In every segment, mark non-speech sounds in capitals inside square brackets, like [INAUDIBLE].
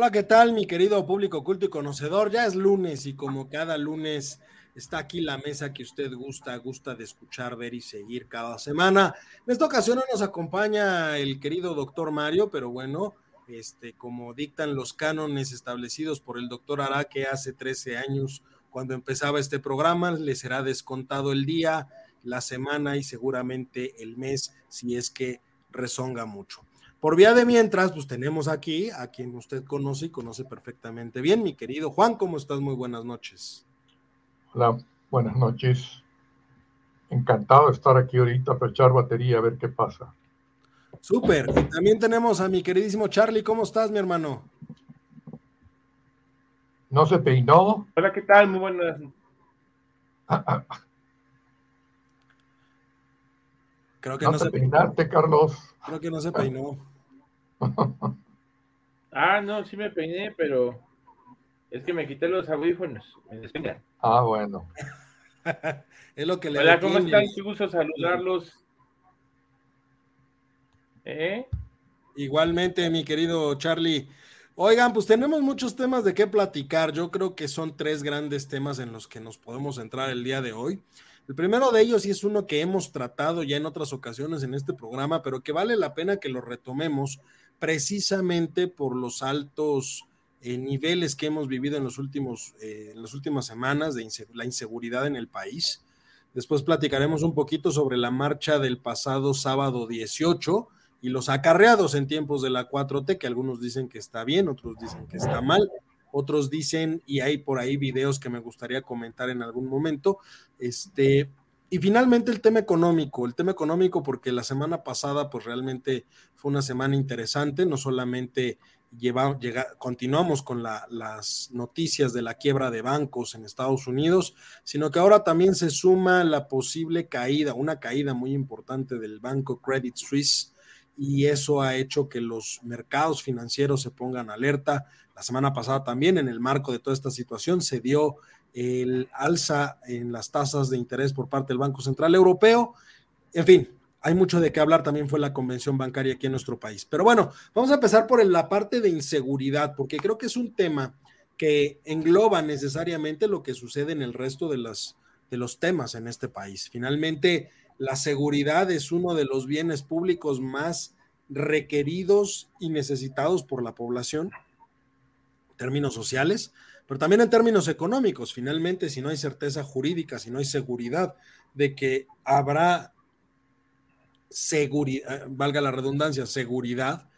Hola, ¿qué tal, mi querido público culto y conocedor? Ya es lunes y como cada lunes está aquí la mesa que usted gusta, gusta de escuchar, ver y seguir cada semana. En esta ocasión no nos acompaña el querido doctor Mario, pero bueno, este, como dictan los cánones establecidos por el doctor Araque hace 13 años, cuando empezaba este programa, le será descontado el día, la semana y seguramente el mes, si es que rezonga mucho. Por vía de mientras, pues tenemos aquí a quien usted conoce y conoce perfectamente bien, mi querido Juan, ¿cómo estás? Muy buenas noches. Hola, buenas noches. Encantado de estar aquí ahorita para echar batería a ver qué pasa. Súper. Y también tenemos a mi queridísimo Charlie. ¿Cómo estás, mi hermano? ¿No se peinó? Hola, ¿qué tal? Muy buenas. Creo que no, se peinarte, Carlos. Creo que no se peinó. [LAUGHS] ah, no, sí me peiné, pero es que me quité los audífonos. Me ah, bueno. [LAUGHS] es lo que le Hola, ¿cómo están? Qué gusto saludarlos. ¿Eh? Igualmente, mi querido Charlie. Oigan, pues tenemos muchos temas de qué platicar. Yo creo que son tres grandes temas en los que nos podemos entrar el día de hoy. El primero de ellos, y es uno que hemos tratado ya en otras ocasiones en este programa, pero que vale la pena que lo retomemos, precisamente por los altos eh, niveles que hemos vivido en, los últimos, eh, en las últimas semanas de la inseguridad en el país. Después platicaremos un poquito sobre la marcha del pasado sábado 18 y los acarreados en tiempos de la 4T, que algunos dicen que está bien, otros dicen que está mal, otros dicen, y hay por ahí videos que me gustaría comentar en algún momento, este, y finalmente el tema económico, el tema económico porque la semana pasada pues realmente fue una semana interesante, no solamente lleva, continuamos con las noticias de la quiebra de bancos en Estados Unidos, sino que ahora también se suma la posible caída, una caída muy importante del banco Credit Suisse y eso ha hecho que los mercados financieros se pongan alerta. La semana pasada también en el marco de toda esta situación se dio el alza en las tasas de interés por parte del Banco Central Europeo. En fin, hay mucho de qué hablar, también fue la convención bancaria aquí en nuestro país. Pero bueno, vamos a empezar por la parte de inseguridad, porque creo que es un tema que engloba necesariamente lo que sucede en el resto de, las, de los temas en este país. Finalmente, la seguridad es uno de los bienes públicos más requeridos y necesitados por la población, en términos sociales, pero también en términos económicos, finalmente, si no hay certeza jurídica, si no hay seguridad de que habrá seguridad, valga la redundancia, seguridad,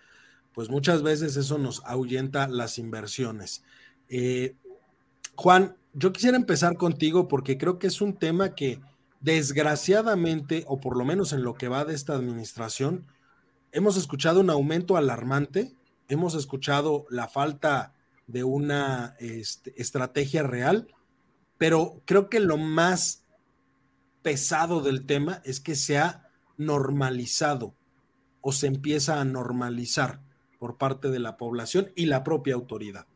pues muchas veces eso nos ahuyenta las inversiones. Eh, Juan, yo quisiera empezar contigo porque creo que es un tema que desgraciadamente, o por lo menos en lo que va de esta administración, hemos escuchado un aumento alarmante, hemos escuchado la falta de una este, estrategia real, pero creo que lo más pesado del tema es que se ha normalizado o se empieza a normalizar por parte de la población y la propia autoridad.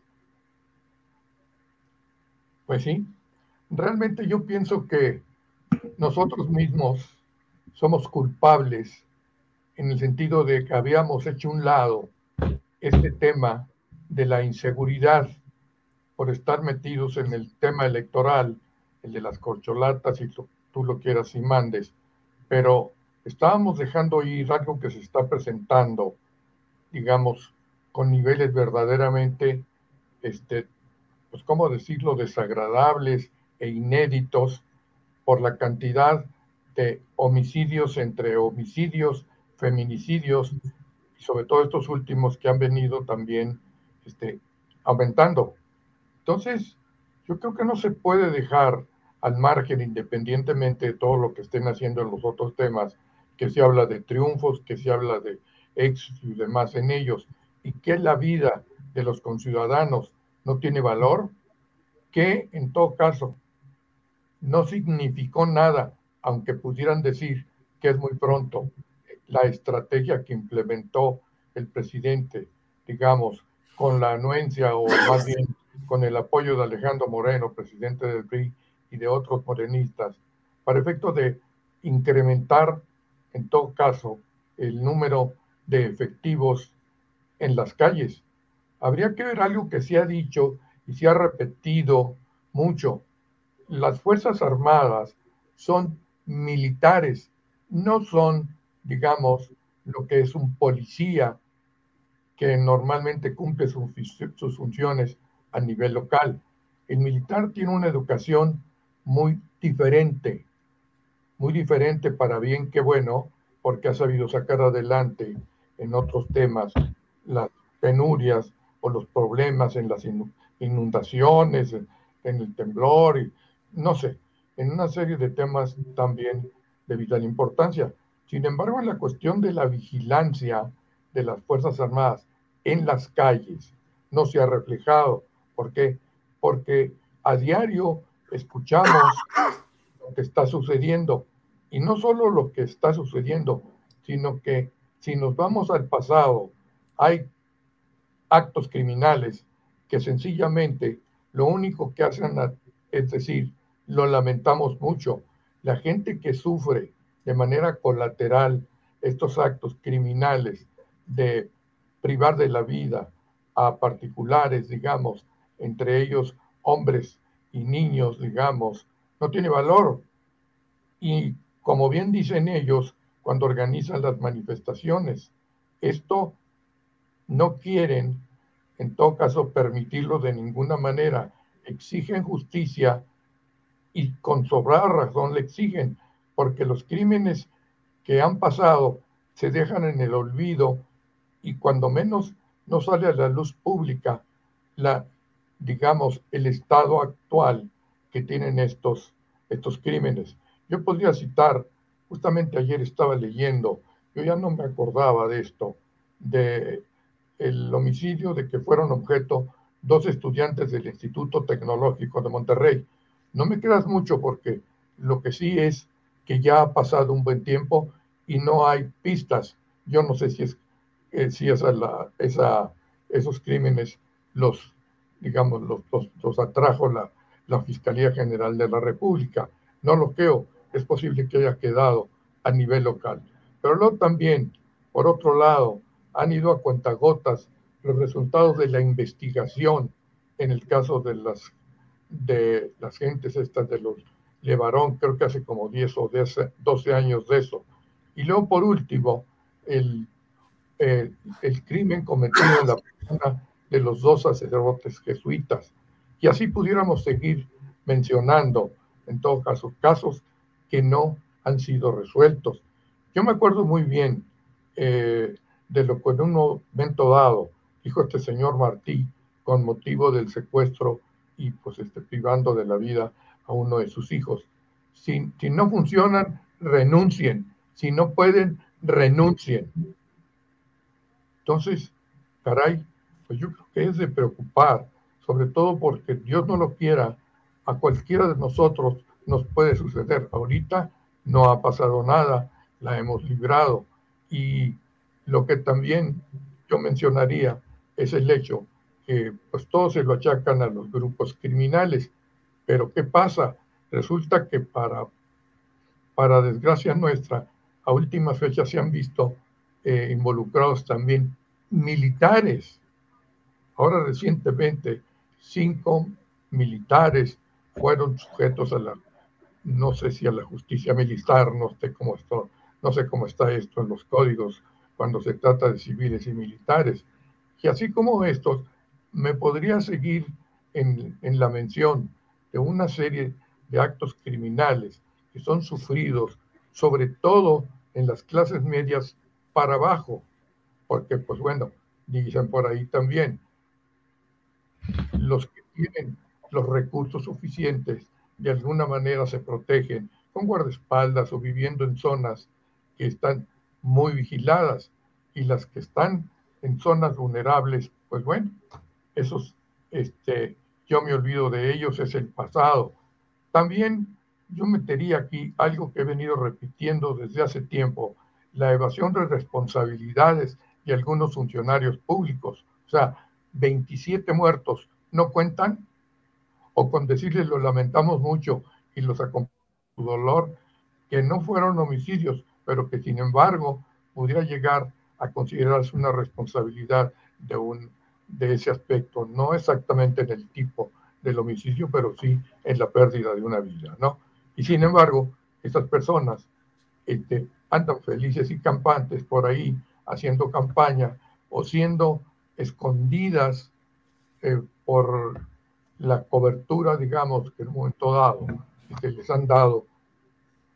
Pues sí, realmente yo pienso que nosotros mismos somos culpables en el sentido de que habíamos hecho un lado este tema de la inseguridad por estar metidos en el tema electoral, el de las corcholatas, y tú, lo quieras y mandes, pero estábamos dejando ir algo que se está presentando, digamos, con niveles verdaderamente este, pues, ¿cómo decirlo?, desagradables e inéditos por la cantidad de homicidios entre homicidios, feminicidios y sobre todo estos últimos que han venido también este, aumentando. Entonces, yo creo que no se puede dejar al margen, independientemente de todo lo que estén haciendo en los otros temas, que se habla de triunfos, que se habla de éxitos y demás en ellos, y que la vida de los conciudadanos no tiene valor, que en todo caso no significó nada, aunque pudieran decir que es muy pronto, la estrategia que implementó el presidente, digamos, con la anuencia o más bien con el apoyo de Alejandro Moreno, presidente del PRI, y de otros morenistas, para efecto de incrementar, en todo caso, el número de efectivos en las calles. Habría que ver algo que se ha dicho y se ha repetido mucho. Las Fuerzas Armadas son militares, no son, digamos, lo que es un policía que normalmente cumple sus, funciones a nivel local. El militar tiene una educación muy diferente, muy diferente para bien que bueno, porque ha sabido sacar adelante en otros temas las penurias o los problemas en las inundaciones, en, el temblor, y no sé, en una serie de temas también de vital importancia. Sin embargo, en la cuestión de la vigilancia de las Fuerzas Armadas en las calles no se ha reflejado. ¿Por qué? Porque a diario escuchamos lo que está sucediendo. Y no solo lo que está sucediendo, sino que si nos vamos al pasado, hay actos criminales que sencillamente lo único que hacen es decir, lo lamentamos mucho. La gente que sufre de manera colateral estos actos criminales de privar de la vida a particulares, digamos, entre ellos hombres y niños, digamos, no tiene valor. Y como bien dicen ellos, cuando organizan las manifestaciones, esto no quieren, en todo caso, permitirlo de ninguna manera. Exigen justicia y con sobrada razón le exigen, porque los crímenes que han pasado se dejan en el olvido y cuando menos no sale a la luz pública la digamos, el estado actual que tienen estos, estos crímenes. Yo podría citar, justamente ayer estaba leyendo, yo ya no me acordaba de esto, de el homicidio de que fueron objeto dos estudiantes del Instituto Tecnológico de Monterrey. No me creas mucho porque lo que sí es que ya ha pasado un buen tiempo y no hay pistas. Yo no sé si es eh, si esa, esos crímenes los digamos, los, los, atrajo la, Fiscalía General de la República. No lo creo, es posible que haya quedado a nivel local. Pero luego también, por otro lado, han ido a cuentagotas los resultados de la investigación en el caso de las, de las gentes estas de los Levarón, creo que hace como 10 o 12 años de eso. Y luego, por último, el, el, el crimen cometido en la persona de los dos sacerdotes jesuitas. Y así pudiéramos seguir mencionando, en todo caso, casos que no han sido resueltos. Yo me acuerdo muy bien eh, de lo que en un momento dado dijo este señor Martí con motivo del secuestro y pues este, privando de la vida a uno de sus hijos. Si, si no funcionan, renuncien. Si no pueden, renuncien. Entonces, caray, pues yo creo que es de preocupar, sobre todo porque Dios no lo quiera, a cualquiera de nosotros nos puede suceder. Ahorita no ha pasado nada, la hemos librado. Y lo que también yo mencionaría es el hecho que pues todos se lo achacan a los grupos criminales. Pero ¿qué pasa? Resulta que para, para desgracia nuestra, a última fecha se han visto eh, involucrados también militares Ahora recientemente cinco militares fueron sujetos a la, no sé si a la justicia militar, no sé cómo esto, no sé cómo está esto en los códigos cuando se trata de civiles y militares. Y así como estos, me podría seguir en, en la mención de una serie de actos criminales que son sufridos, sobre todo en las clases medias para abajo, porque pues bueno, dicen por ahí también, los que tienen los recursos suficientes de alguna manera se protegen con guardaespaldas o viviendo en zonas que están muy vigiladas y las que están en zonas vulnerables, pues bueno, esos, este, yo me olvido de ellos, es el pasado. También yo metería aquí algo que he venido repitiendo desde hace tiempo, la evasión de responsabilidades de algunos funcionarios públicos. O sea, 27 muertos no cuentan, o con decirles lo lamentamos mucho y los acompañamos su dolor, que no fueron homicidios, pero que sin embargo pudiera llegar a considerarse una responsabilidad de, un, de ese aspecto, no exactamente en el tipo del homicidio, pero sí en la pérdida de una vida, ¿no? Y sin embargo, estas personas este, andan felices y campantes por ahí haciendo campaña o siendo escondidas eh, por la cobertura, digamos, que en un momento dado que les han dado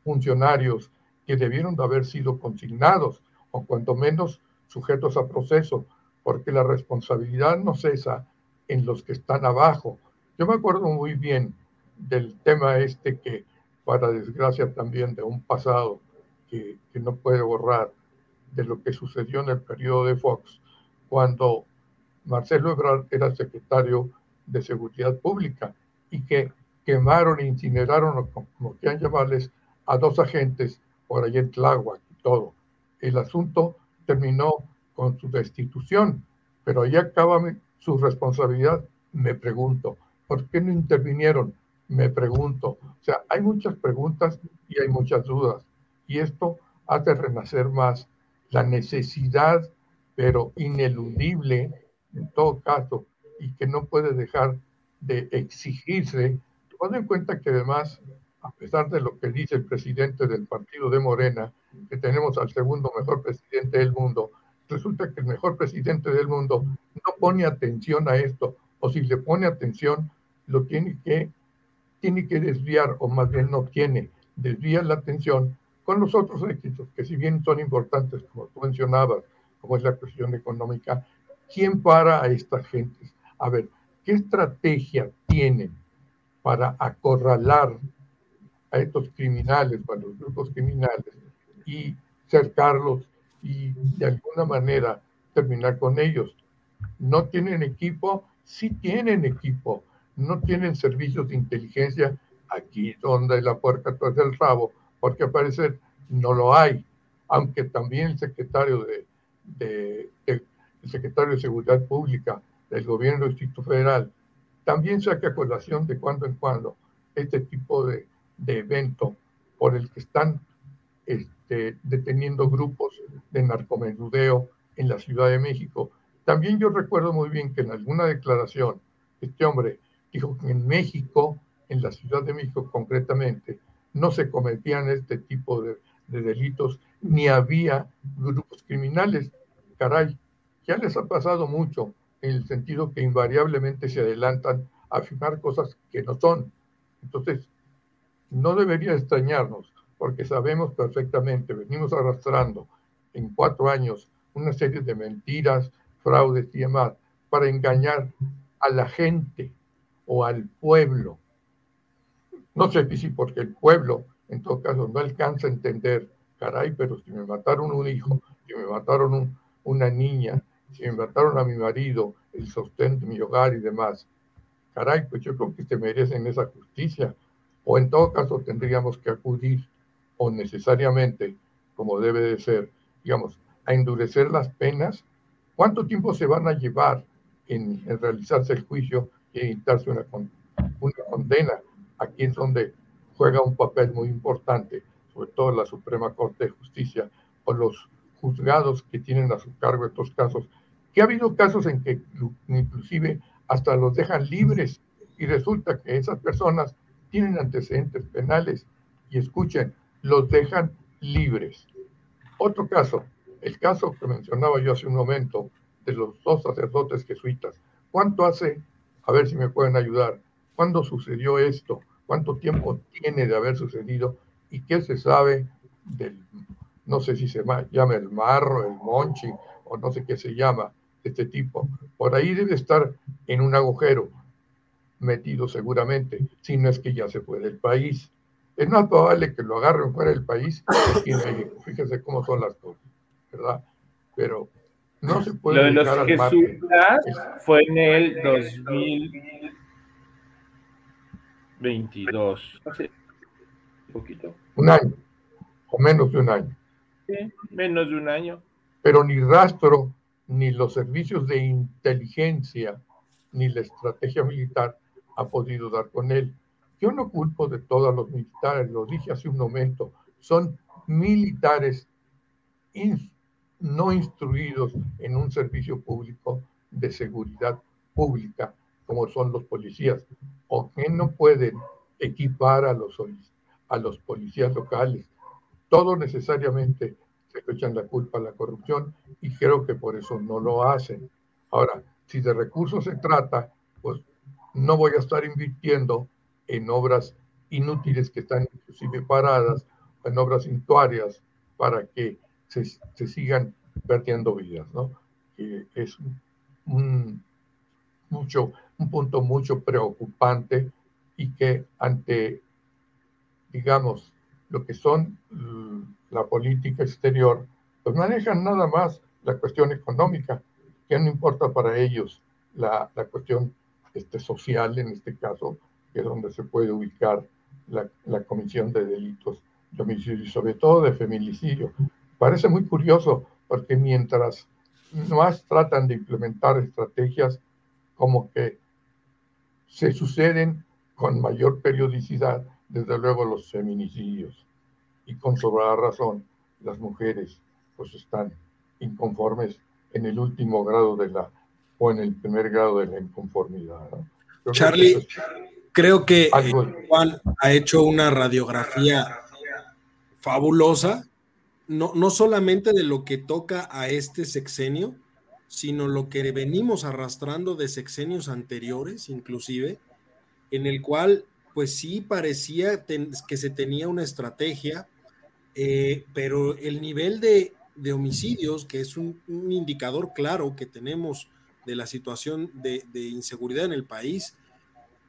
funcionarios que debieron de haber sido consignados o cuanto menos sujetos a proceso, porque la responsabilidad no cesa en los que están abajo. Yo me acuerdo muy bien del tema este que, para desgracia también de un pasado que, no puede borrar, de lo que sucedió en el periodo de Fox, cuando Marcelo Ebrard era secretario de Seguridad Pública y que quemaron e incineraron, como quieran llamarles, a dos agentes por allá en Tláhuac y todo. El asunto terminó con su destitución, pero ahí acaba su responsabilidad, me pregunto. ¿Por qué no intervinieron? Me pregunto. O sea, hay muchas preguntas y hay muchas dudas. Y esto hace renacer más la necesidad, pero ineludible en todo caso, y que no puede dejar de exigirse, tomando en cuenta que además, a pesar de lo que dice el presidente del partido de Morena, que tenemos al segundo mejor presidente del mundo, resulta que el mejor presidente del mundo no pone atención a esto, o si le pone atención, lo tiene que, tiene que desviar, o más bien no tiene, desvía la atención con los otros éxitos, que si bien son importantes, como tú mencionabas, como es la cuestión económica, ¿quién para a estas gentes? A ver, ¿qué estrategia tienen para acorralar a estos criminales, a los grupos criminales, y cercarlos y de alguna manera terminar con ellos? ¿No tienen equipo? Sí tienen equipo. No tienen servicios de inteligencia aquí donde la puerta tras el rabo, porque al parecer no lo hay, aunque también el secretario de, secretario de Seguridad Pública del gobierno del Distrito Federal también saca colación de cuando en cuando este tipo de, de evento por el que están este, deteniendo grupos de narcomenudeo en la Ciudad de México. También yo recuerdo muy bien que en alguna declaración este hombre dijo que en México, en la Ciudad de México concretamente, no se cometían este tipo de, de delitos, ni había grupos criminales. Caray, ya les ha pasado mucho en el sentido que invariablemente se adelantan a afirmar cosas que no son. Entonces, no debería extrañarnos, porque sabemos perfectamente, venimos arrastrando en cuatro años una serie de mentiras, fraudes y demás, para engañar a la gente o al pueblo. No sé si porque el pueblo, en todo caso, no alcanza a entender, caray, pero si me mataron un hijo, si me mataron una niña, si me mataron a mi marido, el sostén de mi hogar y demás, caray, pues yo creo que se merecen esa justicia. O en todo caso tendríamos que acudir, o necesariamente, como debe de ser, digamos, a endurecer las penas. ¿Cuánto tiempo se van a llevar en, realizarse el juicio y editarse una, una condena? Aquí es donde juega un papel muy importante, sobre todo la Suprema Corte de Justicia o los juzgados que tienen a su cargo estos casos que ha habido casos en que inclusive hasta los dejan libres y resulta que esas personas tienen antecedentes penales y escuchen, los dejan libres. Otro caso, el caso que mencionaba yo hace un momento de los dos sacerdotes jesuitas. ¿Cuánto hace a ver si me pueden ayudar. ¿Cuándo sucedió esto? ¿Cuánto tiempo tiene de haber sucedido? ¿Y qué se sabe del, no sé si se llama el marro, el monchi, o no sé qué se llama, este tipo? Por ahí debe estar en un agujero, metido seguramente, si no es que ya se fue del país. Es más probable que lo agarren fuera del país que en Fíjense cómo son las cosas, ¿verdad? Pero no se puede. Lo de los fue en el 2022, hace poquito. Un año, o menos de un año. Sí, menos de un año. Pero ni rastro, ni los servicios de inteligencia, ni la estrategia militar ha podido dar con él. Yo no culpo de todos los militares, lo dije hace un momento, son militares no instruidos en un servicio público de seguridad pública, como son los policías, o que no pueden equipar a los, a los policías locales. Todo necesariamente se echan la culpa a la corrupción y creo que por eso no lo hacen. Ahora, si de recursos se trata, pues no voy a estar invirtiendo en obras inútiles que están inclusive paradas, en obras intuarias, para que se, sigan perdiendo vidas, ¿no? es un, mucho, un punto mucho preocupante y que ante, digamos, lo que son la política exterior, pues manejan nada más la cuestión económica, que no importa para ellos la, la cuestión este, social, en este caso, que es donde se puede ubicar la, la comisión de delitos de homicidio y sobre todo de feminicidio. Parece muy curioso porque mientras más tratan de implementar estrategias como que se suceden con mayor periodicidad, desde luego los feminicidios. Y con sobrada razón, las mujeres pues están inconformes en el último grado de la o en el primer grado de la inconformidad. Charlie, creo que Juan ha hecho una radiografía fabulosa, no, no solamente de lo que toca a este sexenio, sino lo que venimos arrastrando de sexenios anteriores, inclusive, en el cual, pues sí parecía que se tenía una estrategia, eh, pero el nivel de, homicidios, que es un, un indicador claro que tenemos de la situación de, inseguridad en el país,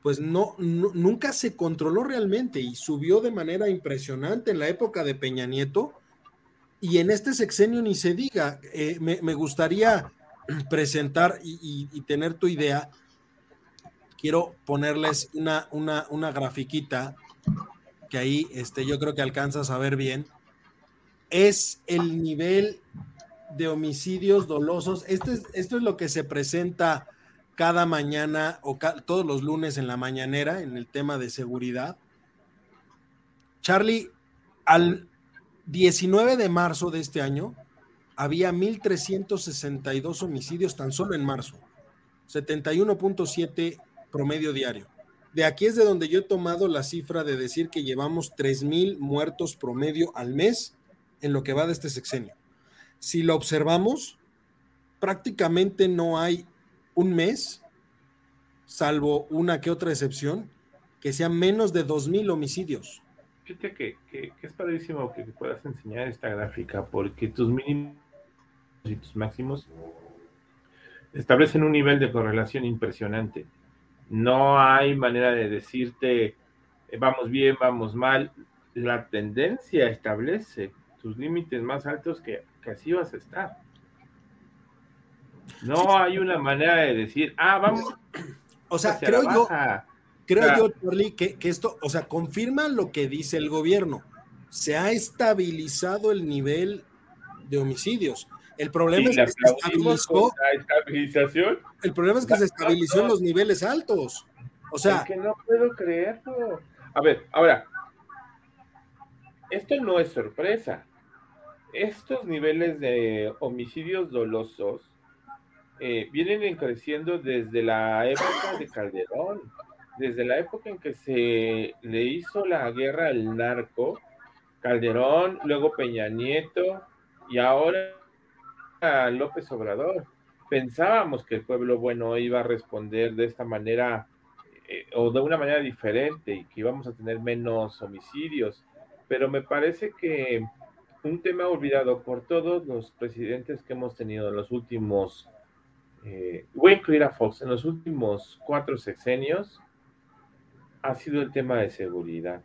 pues no, nunca se controló realmente y subió de manera impresionante en la época de Peña Nieto y en este sexenio ni se diga. Eh, me, gustaría [CLEARS THROAT] presentar y, tener tu idea. Quiero ponerles una, una, una grafiquita que ahí este, yo creo que alcanzas a ver bien. Es el nivel de homicidios dolosos. Este esto es lo que se presenta cada mañana o todos los lunes en la mañanera en el tema de seguridad. Charlie, al 19 de marzo de este año había 1.362 homicidios tan solo en marzo, 71.7 promedio diario. De aquí es de donde yo he tomado la cifra de decir que llevamos 3.000 muertos promedio al mes en lo que va de este sexenio si lo observamos, prácticamente no hay un mes, salvo una que otra excepción, que sean menos de 2.000 homicidios. Fíjate que, es padrísimo que puedas enseñar esta gráfica, porque tus mínimos y tus máximos establecen un nivel de correlación impresionante. No hay manera de decirte eh, vamos bien, vamos mal. La tendencia establece tus límites más altos que que así vas a estar. No hay una manera de decir, ah, vamos. O sea, creo yo, creo yo, Charlie, que, esto, o sea, confirma lo que dice el gobierno. Se ha estabilizado el nivel de homicidios. El problema es que se estabilizó. estabilización. El problema es que se estabilizó en los niveles altos. O sea. Es que no puedo creerlo. A ver, ahora. Esto no es sorpresa estos niveles de homicidios dolosos eh, vienen creciendo desde la época de Calderón, desde la época en que se le hizo la guerra al narco, Calderón, luego Peña Nieto y ahora López Obrador. pensábamos que el pueblo bueno iba a responder de esta manera eh, o de una manera diferente y que íbamos a tener menos homicidios, pero me parece que un tema olvidado por todos los presidentes que hemos tenido en los últimos, eh, voy a incluir a Fox, en los últimos cuatro sexenios, ha sido el tema de seguridad.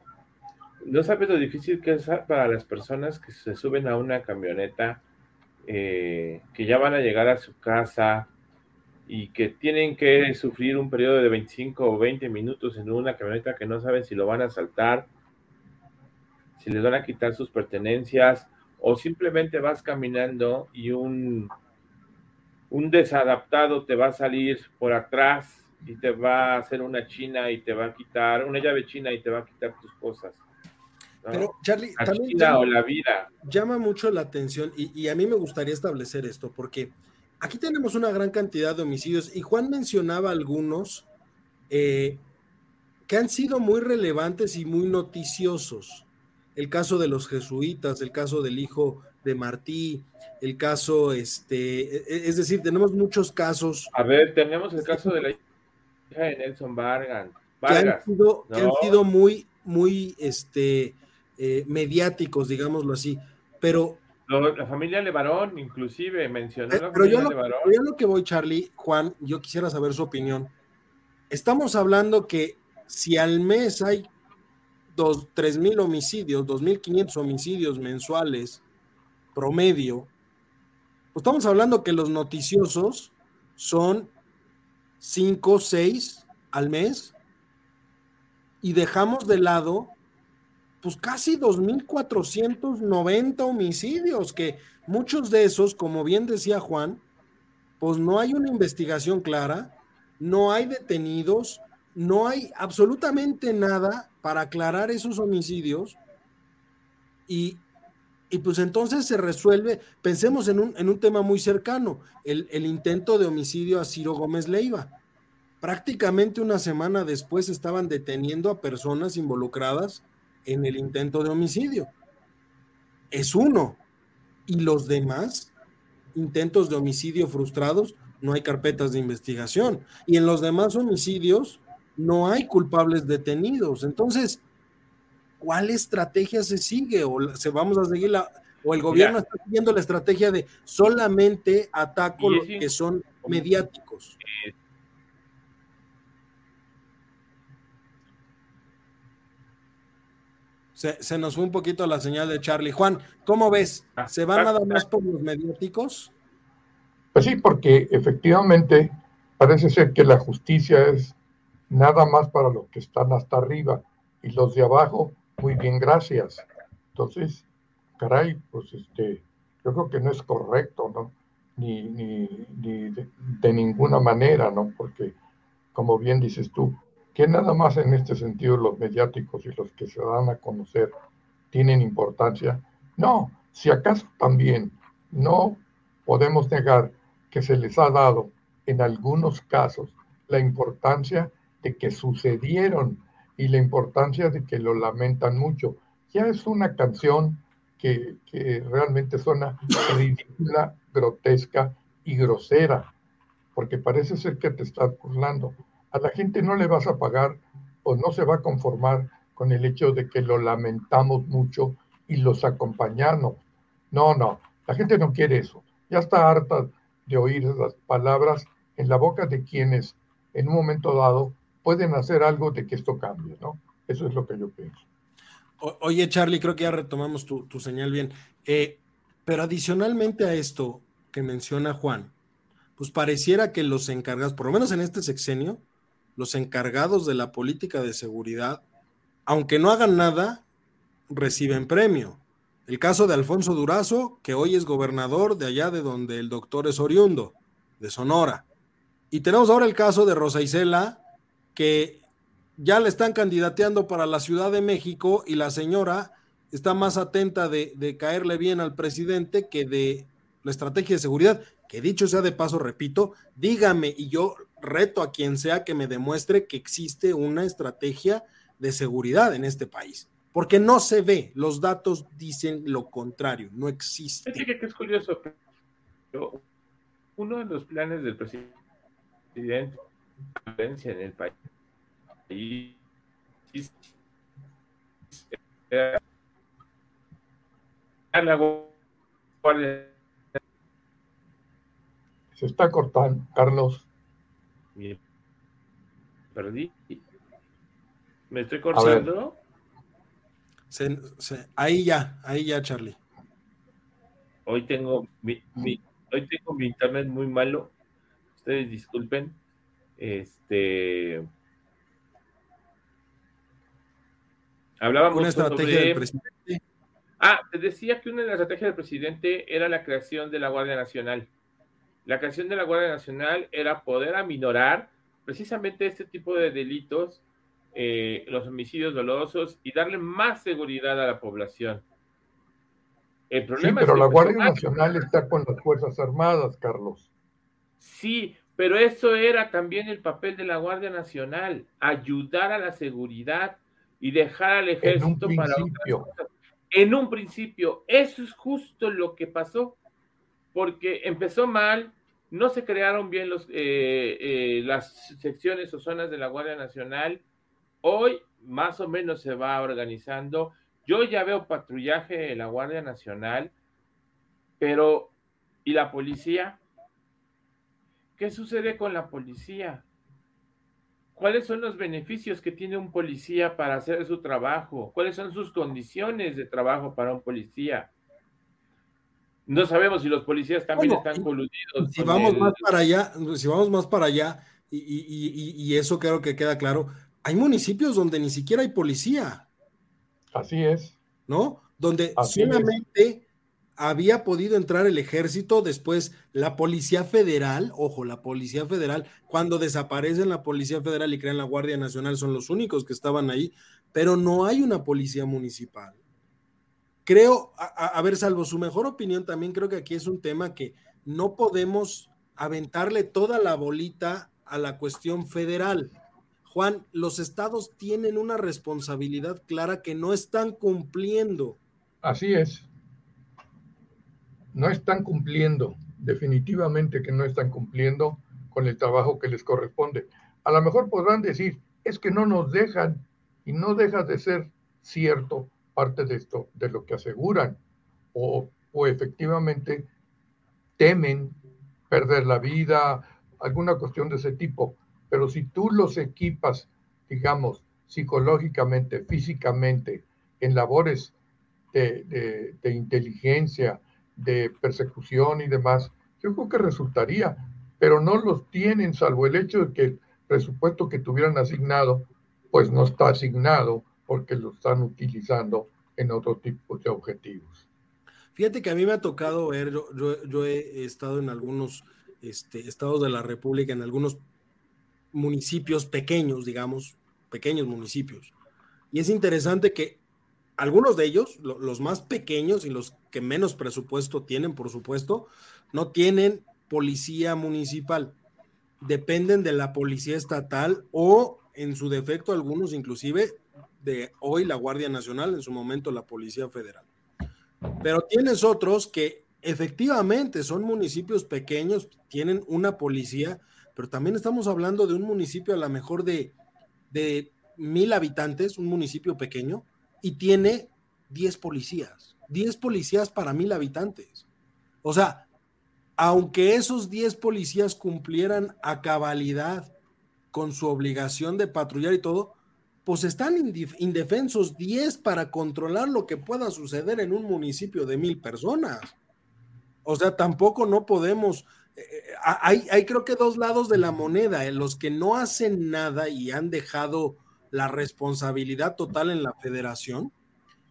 No sabes lo difícil que es para las personas que se suben a una camioneta eh, que ya van a llegar a su casa y que tienen que sufrir un periodo de 25 o 20 minutos en una camioneta que no saben si lo van a saltar, si les van a quitar sus pertenencias o simplemente vas caminando y un, un desadaptado te va a salir por atrás y te va a hacer una china y te va a quitar, una llave china y te va a quitar tus cosas. Pero, Charlie, también llama, la vida. llama mucho la atención y, a mí me gustaría establecer esto, porque aquí tenemos una gran cantidad de homicidios y Juan mencionaba algunos eh, que han sido muy relevantes y muy noticiosos. El caso de los jesuitas, el caso del hijo de Martí, el caso, este, e, e, es decir, tenemos muchos casos. A ver, tenemos el caso de la hija de Nelson Vargas. Que han sido, que han sido muy, muy, este, eh, mediáticos, digámoslo así, pero... la familia Levarón, inclusive, mencionó eh, pero yo lo, yo lo que voy, Charlie, Juan, yo quisiera saber su opinión. Estamos hablando que si al mes hay dos, tres mil homicidios, dos mil quinientos homicidios mensuales promedio, pues estamos hablando que los noticiosos son cinco, seis al mes y dejamos de lado pues casi 2.490 homicidios, que muchos de esos, como bien decía Juan, pues no hay una investigación clara, no hay detenidos, no hay absolutamente nada para aclarar esos homicidios y, pues entonces se resuelve, pensemos en un, en un tema muy cercano, el, el intento de homicidio a Ciro Gómez Leiva. Prácticamente una semana después estaban deteniendo a personas involucradas en el intento de homicidio. Es uno. Y los demás intentos de homicidio frustrados, no hay carpetas de investigación. Y en los demás homicidios no hay culpables detenidos. Entonces, ¿cuál estrategia se sigue? ¿O se vamos a seguir la, o el gobierno está siguiendo la estrategia de solamente ataco los que son mediáticos? Se, nos fue un poquito la señal de Charlie. Juan, ¿cómo ves? ¿Se van nada más por los mediáticos? Pues sí, porque efectivamente parece ser que la justicia es nada más para los que están hasta arriba y los de abajo, muy bien, gracias. Entonces, caray, pues este, yo creo que no es correcto, ¿no? Ni, ni, de, de, ninguna manera, ¿no? Porque, como bien dices tú, que nada más en este sentido los mediáticos y los que se dan a conocer tienen importancia. No, si acaso también no podemos negar que se les ha dado en algunos casos la importancia de que sucedieron y la importancia de que lo lamentan mucho. Ya es una canción que, que realmente suena ridícula, grotesca y grosera, porque parece ser que te estás burlando a la gente no le vas a pagar o no se va a conformar con el hecho de que lo lamentamos mucho y los acompañamos. No, no, la gente no quiere eso. Ya está harta de oír esas palabras en la boca de quienes en un momento dado pueden hacer algo de que esto cambie, ¿no? Eso es lo que yo pienso. oye, Charlie, creo que ya retomamos tu, señal bien. Eh, pero adicionalmente a esto que menciona Juan, pues pareciera que los encargados, por lo menos en este sexenio, los encargados de la política de seguridad, aunque no hagan nada, reciben premio. El caso de Alfonso Durazo, que hoy es gobernador de allá de donde el doctor es oriundo, de Sonora. Y tenemos ahora el caso de Rosa Isela, que ya le están candidateando para la Ciudad de México y la señora está más atenta de, de caerle bien al presidente que de la estrategia de seguridad, que dicho sea de paso, repito, dígame y yo reto a quien sea que me demuestre que existe una estrategia de seguridad en este país. Porque no se ve, los datos dicen lo contrario, no existe. que es curioso, uno de los planes del presidente en el país se está cortando, Carlos. Perdí. ¿Me estoy cortando? ahí ya, ahí ya, Charlie. Hoy tengo mi, hoy tengo mi internet muy malo. Ustedes disculpen. Este. Hablábamos una estrategia del presidente. Ah, te decía que una de las estrategias del presidente era la creación de la Guardia Nacional. La creación de la Guardia Nacional era poder aminorar precisamente este tipo de delitos, eh, los homicidios dolosos y darle más seguridad a la población. El problema sí, pero la Guardia Nacional está con las Fuerzas Armadas, Carlos. Sí, pero eso era también el papel de la Guardia Nacional, ayudar a la seguridad y dejar al ejército para otras En un principio, eso es justo lo que pasó, porque empezó mal, no se crearon bien eh, eh, las secciones o zonas de la Guardia Nacional. Hoy más o menos se va organizando. Yo ya veo patrullaje de la Guardia Nacional, pero ¿y la policía? ¿Qué sucede con la policía? ¿Cuáles son los beneficios que tiene un policía para hacer su trabajo? ¿Cuáles son sus condiciones de trabajo para un policía? No sabemos si los policías también están coludidos. Si vamos más para allá, si vamos más para allá, y, eso creo que queda claro, hay municipios donde ni siquiera hay policía. Así es. ¿No? Donde solamente había podido entrar el ejército, después la Policía Federal, ojo, la Policía Federal, cuando desaparecen la Policía Federal y crean la Guardia Nacional, son los únicos que estaban ahí, pero no hay una policía municipal. Creo, a, ver, salvo su mejor opinión, también creo que aquí es un tema que no podemos aventarle toda la bolita a la cuestión federal. Juan, los estados tienen una responsabilidad clara que no están cumpliendo. Así es no están cumpliendo, definitivamente que no están cumpliendo con el trabajo que les corresponde. A lo mejor podrán decir, es que no nos dejan y no deja de ser cierto parte de esto, de lo que aseguran, o, o efectivamente temen perder la vida, alguna cuestión de ese tipo. Pero si tú los equipas, digamos, psicológicamente, físicamente, en labores de, de inteligencia, de persecución y demás, yo creo que resultaría, pero no los tienen, salvo el hecho de que el presupuesto que tuvieran asignado, pues no está asignado porque lo están utilizando en otro tipo de objetivos. Fíjate que a mí me ha tocado ver, yo, he estado en algunos este, estados de la República, en algunos municipios pequeños, digamos, pequeños municipios. Y es interesante que algunos de ellos, los más pequeños y los que menos presupuesto tienen, por supuesto, no tienen policía municipal. Dependen de la policía estatal o, en su defecto, algunos inclusive de hoy la Guardia Nacional, en su momento la Policía Federal. Pero tienes otros que efectivamente son municipios pequeños, tienen una policía, pero también estamos hablando de un municipio a lo mejor de, de mil habitantes, un municipio pequeño, y tiene 10 policías. 10 policías para mil habitantes. O sea, aunque esos 10 policías cumplieran a cabalidad con su obligación de patrullar y todo, pues están indefensos 10 para controlar lo que pueda suceder en un municipio de mil personas. O sea, tampoco no podemos, eh, eh, hay, hay, creo que dos lados de la moneda, en los que no hacen nada y han dejado la responsabilidad total en la federación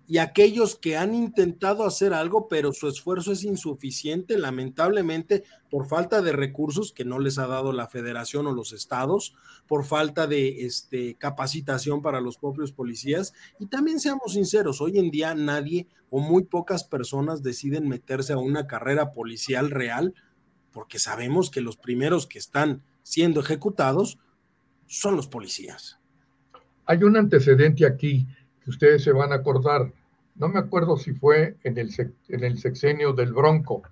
y aquellos que han intentado hacer algo, pero su esfuerzo es insuficiente, lamentablemente, por falta de recursos que no les ha dado la federación o los estados, por falta de este, capacitación para los propios policías. Y también seamos sinceros, hoy en día nadie o muy pocas personas deciden meterse a una carrera policial real, porque sabemos que los primeros que están siendo ejecutados son los policías. Hay un antecedente aquí que ustedes se van a acordar. No me acuerdo si fue en el, en el sexenio del Bronco,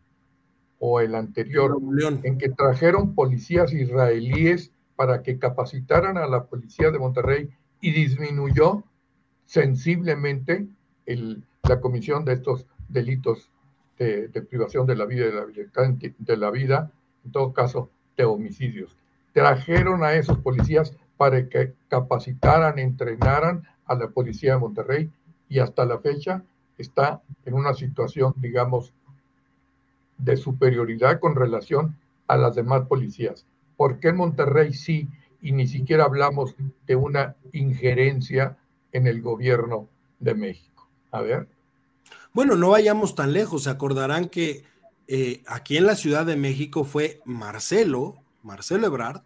o el anterior, en que trajeron policías israelíes para que capacitaran a la policía de Monterrey y disminuyó sensiblemente la comisión de estos delitos de, privación de la vida de la de la vida, en todo caso, de homicidios. Trajeron a esos policías para que capacitaran, entrenaran a la policía de Monterrey y hasta la fecha está en una situación, digamos, de superioridad con relación a las demás policías. ¿Por qué Monterrey sí y ni siquiera hablamos de una injerencia en el gobierno de México? A ver. Bueno, no vayamos tan lejos. Se acordarán que eh, aquí en la Ciudad de México fue Marcelo, Marcelo Ebrard,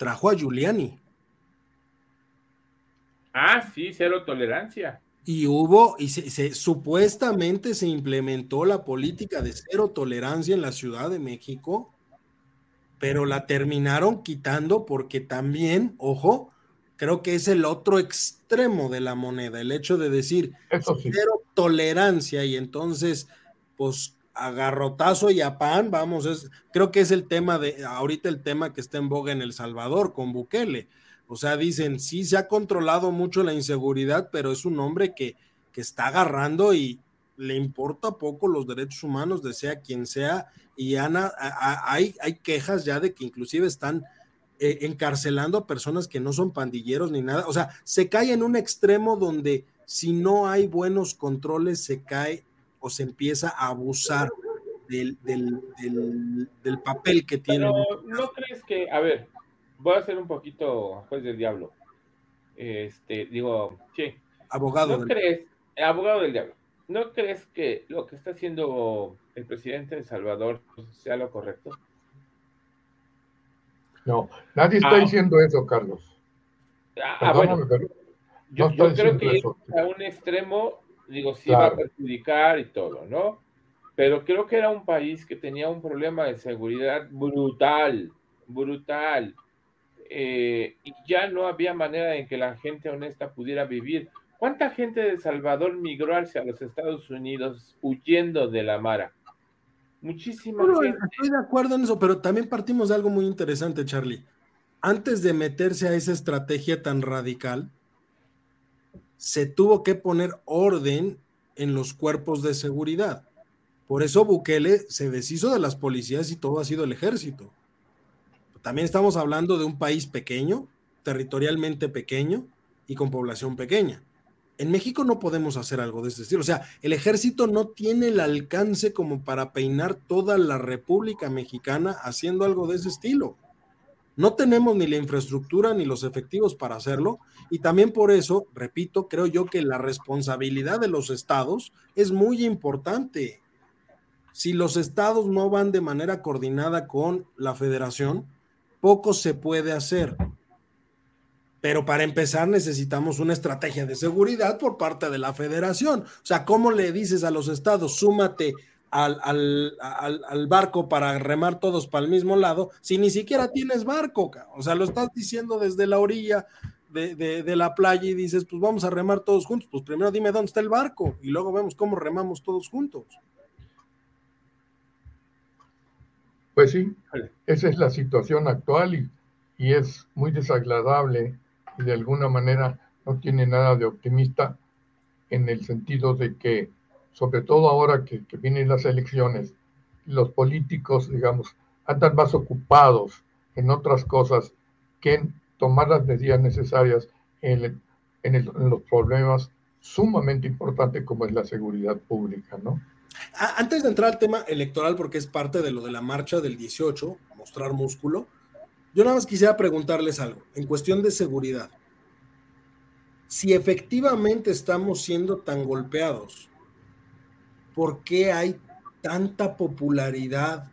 trajo a Giuliani. Ah, sí, cero tolerancia. Y hubo, y se, supuestamente se implementó la política de cero tolerancia en la Ciudad de México, pero la terminaron quitando porque también, ojo, creo que es el otro extremo de la moneda, el hecho de decir cero tolerancia y entonces, pues agarrotazo y a pan, vamos, es, creo que es el tema de, ahorita el tema que está en boga en El Salvador con Bukele o sea, dicen, sí, se ha controlado mucho la inseguridad, pero es un hombre que, que está agarrando y le importa poco los derechos humanos de sea quien sea. Y Ana, hay, hay quejas ya de que inclusive están eh, encarcelando a personas que no son pandilleros ni nada. O sea, se cae en un extremo donde si no hay buenos controles, se cae o se empieza a abusar del, del, papel que tiene. Pero, ¿no crees que, a ver, voy a ser un poquito juez del diablo. Este, digo, sí. Abogado. ¿No crees, abogado del diablo, ¿no crees que lo que está haciendo el presidente de Salvador sea lo correcto? No, nadie está ah. diciendo eso, Carlos. Ah, ah bueno. yo, creo que a un extremo, digo, sí va a perjudicar y todo, ¿no? Pero creo que era un país que tenía un problema de seguridad brutal, brutal. Eh, y ya no había manera en que la gente honesta pudiera vivir. ¿Cuánta gente de Salvador migró hacia los Estados Unidos huyendo de la Mara? Muchísima gente. Estoy de acuerdo en eso, pero también partimos de algo muy interesante, Charlie. Antes de meterse a esa estrategia tan radical, se tuvo que poner orden en los cuerpos de seguridad. Por eso Bukele se deshizo de las policías y todo ha sido el ejército. También estamos hablando de un país pequeño, territorialmente pequeño y con población pequeña. En México no podemos hacer algo de ese estilo. O sea, el ejército no tiene el alcance como para peinar toda la República Mexicana haciendo algo de ese estilo. No tenemos ni la infraestructura ni los efectivos para hacerlo. Y también por eso, repito, creo yo que la responsabilidad de los estados es muy importante. Si los estados no van de manera coordinada con la federación, poco se puede hacer. Pero para empezar necesitamos una estrategia de seguridad por parte de la federación. O sea, ¿cómo le dices a los estados, súmate al, al, barco para remar todos para el mismo lado, si ni siquiera tienes barco? O sea, lo estás diciendo desde la orilla de, de, la playa y dices, pues vamos a remar todos juntos. Pues primero dime dónde está el barco y luego vemos cómo remamos todos juntos. Pues sí, esa es la situación actual y, es muy desagradable y de alguna manera no tiene nada de optimista en el sentido de que, sobre todo ahora que, vienen las elecciones, los políticos, digamos, andan más ocupados en otras cosas que en tomar las medidas necesarias en, en los problemas sumamente importantes como es la seguridad pública, ¿no? Antes de entrar al tema electoral, porque es parte de lo de la marcha del 18, mostrar músculo, yo nada más quisiera preguntarles algo en cuestión de seguridad. Si efectivamente estamos siendo tan golpeados, ¿por qué hay tanta popularidad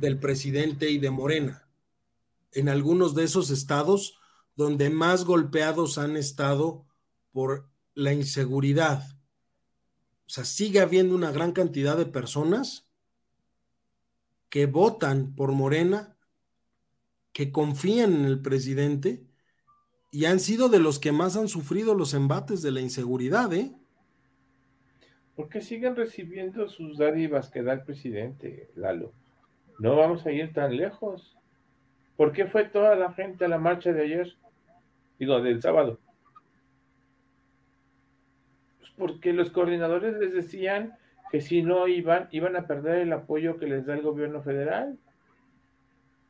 del presidente y de Morena en algunos de esos estados donde más golpeados han estado por la inseguridad? O sea, sigue habiendo una gran cantidad de personas que votan por Morena, que confían en el presidente y han sido de los que más han sufrido los embates de la inseguridad, ¿eh? ¿Por qué siguen recibiendo sus dádivas que da el presidente, Lalo? No vamos a ir tan lejos. ¿Por qué fue toda la gente a la marcha de ayer? Digo, del sábado. Pues porque los coordinadores les decían que si no iban, iban a perder el apoyo que les da el gobierno federal.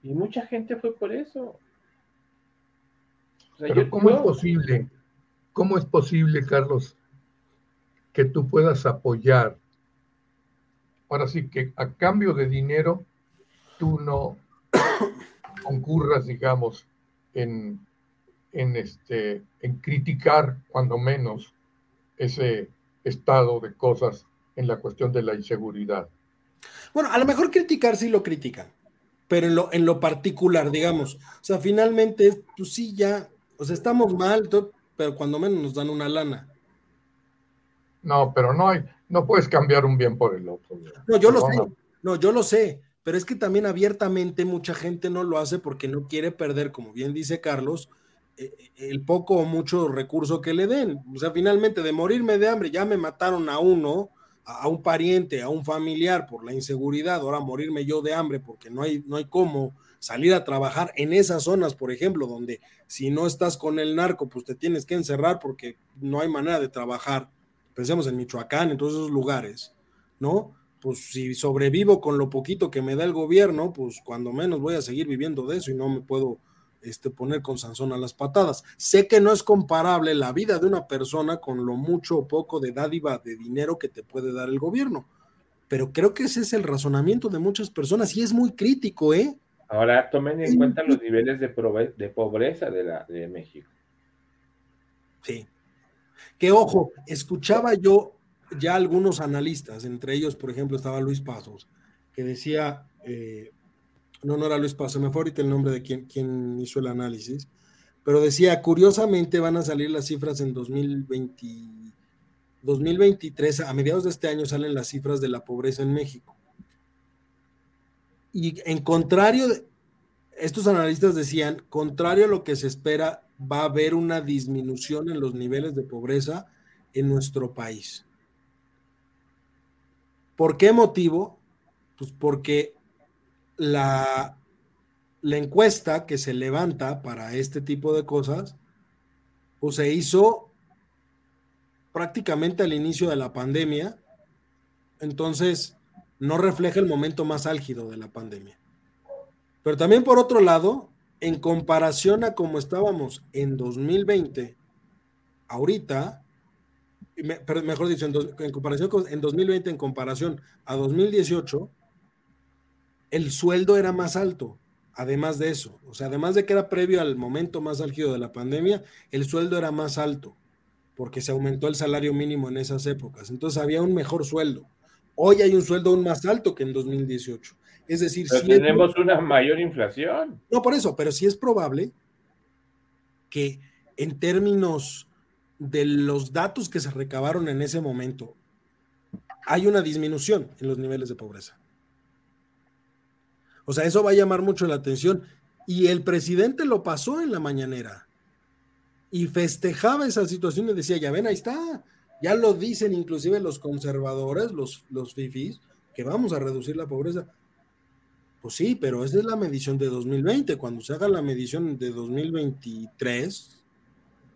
Y mucha gente fue por eso. Pero ¿cómo es posible? ¿Cómo es posible, Carlos, que tú puedas apoyar? Ahora sí que a cambio de dinero, tú no [COUGHS] concurras, digamos, en, en, este, en criticar, cuando menos, ese estado de cosas en la cuestión de la inseguridad. Bueno, a lo mejor criticar sí lo critican, pero en lo, en lo particular, digamos, o sea, finalmente, pues sí, ya, o sea, estamos mal, pero cuando menos nos dan una lana. No, pero no hay, no puedes cambiar un bien por el otro. No, yo lo sé, no, yo lo sé, pero es que también abiertamente mucha gente no lo hace porque no quiere perder, como bien dice Carlos, eh, el poco o mucho recurso que le den. O sea, finalmente de morirme de hambre, ya me mataron a uno, a un pariente, a un familiar por la inseguridad, ahora morirme yo de hambre porque no hay, no hay cómo salir a trabajar en esas zonas, por ejemplo, donde si no estás con el narco, pues te tienes que encerrar porque no hay manera de trabajar. Pensemos en Michoacán, en todos esos lugares, ¿no? Pues si sobrevivo con lo poquito que me da el gobierno, pues cuando menos voy a seguir viviendo de eso y no me puedo este, poner con Sansón a las patadas. Sé que no es comparable la vida de una persona con lo mucho o poco de dádiva de dinero que te puede dar el gobierno, pero creo que ese es el razonamiento de muchas personas y es muy crítico, ¿eh? Ahora tomen en cuenta los niveles de, de pobreza de, la, de México. Sí. Que ojo, escuchaba yo ya algunos analistas, entre ellos, por ejemplo, estaba Luis Pasos, que decía, eh, no, no era Luis Paz, me ahorita el nombre de quien, quien hizo el análisis, pero decía, curiosamente van a salir las cifras en 2020, 2023, a mediados de este año salen las cifras de la pobreza en México. Y en contrario, estos analistas decían, contrario a lo que se espera, va a haber una disminución en los niveles de pobreza en nuestro país. ¿Por qué motivo? Pues porque la, encuesta que se levanta para este tipo de cosas, pues se hizo prácticamente al inicio de la pandemia, entonces no refleja el momento más álgido de la pandemia. Pero también por otro lado, en comparación a cómo estábamos en 2020, ahorita, mejor dicho, en, en comparación con en 2020, en comparación a 2018, el sueldo era más alto, además de eso. O sea, además de que era previo al momento más álgido de la pandemia, el sueldo era más alto, porque se aumentó el salario mínimo en esas épocas. Entonces había un mejor sueldo. Hoy hay un sueldo aún más alto que en 2018. Es decir, si tenemos una mayor inflación. No, por eso, pero sí es probable que en términos de los datos que se recabaron en ese momento, hay una disminución en los niveles de pobreza. O sea, eso va a llamar mucho la atención. Y el presidente lo pasó en la mañanera y festejaba esa situación y decía, ya ven, ahí está. Ya lo dicen inclusive los conservadores, los, los fifis, que vamos a reducir la pobreza. Pues sí, pero esa es la medición de 2020. Cuando se haga la medición de 2023,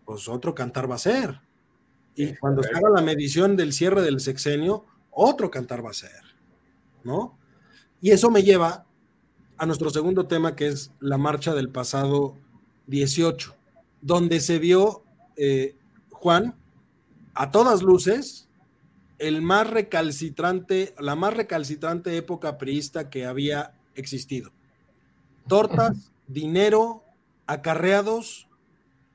pues otro cantar va a ser. Y cuando se haga la medición del cierre del sexenio, otro cantar va a ser. ¿No? Y eso me lleva a nuestro segundo tema, que es la marcha del pasado 18, donde se vio, eh, Juan, a todas luces, el más recalcitrante, la más recalcitrante época priista que había existido. Tortas, dinero, acarreados,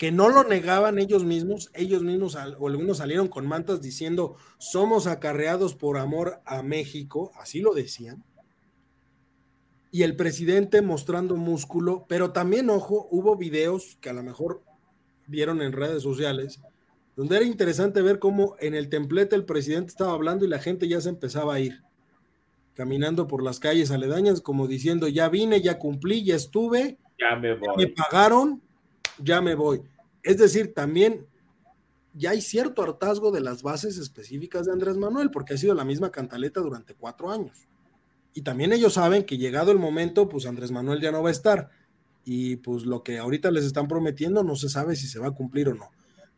que no lo negaban ellos mismos, ellos mismos o algunos salieron con mantas diciendo, somos acarreados por amor a México, así lo decían. Y el presidente mostrando músculo, pero también, ojo, hubo videos que a lo mejor vieron en redes sociales, donde era interesante ver cómo en el templete el presidente estaba hablando y la gente ya se empezaba a ir, caminando por las calles aledañas, como diciendo, ya vine, ya cumplí, ya estuve, ya me voy. me pagaron, ya me voy. Es decir, también ya hay cierto hartazgo de las bases específicas de Andrés Manuel, porque ha sido la misma cantaleta durante cuatro años. Y también ellos saben que llegado el momento, pues Andrés Manuel ya no va a estar. Y pues lo que ahorita les están prometiendo no se sabe si se va a cumplir o no.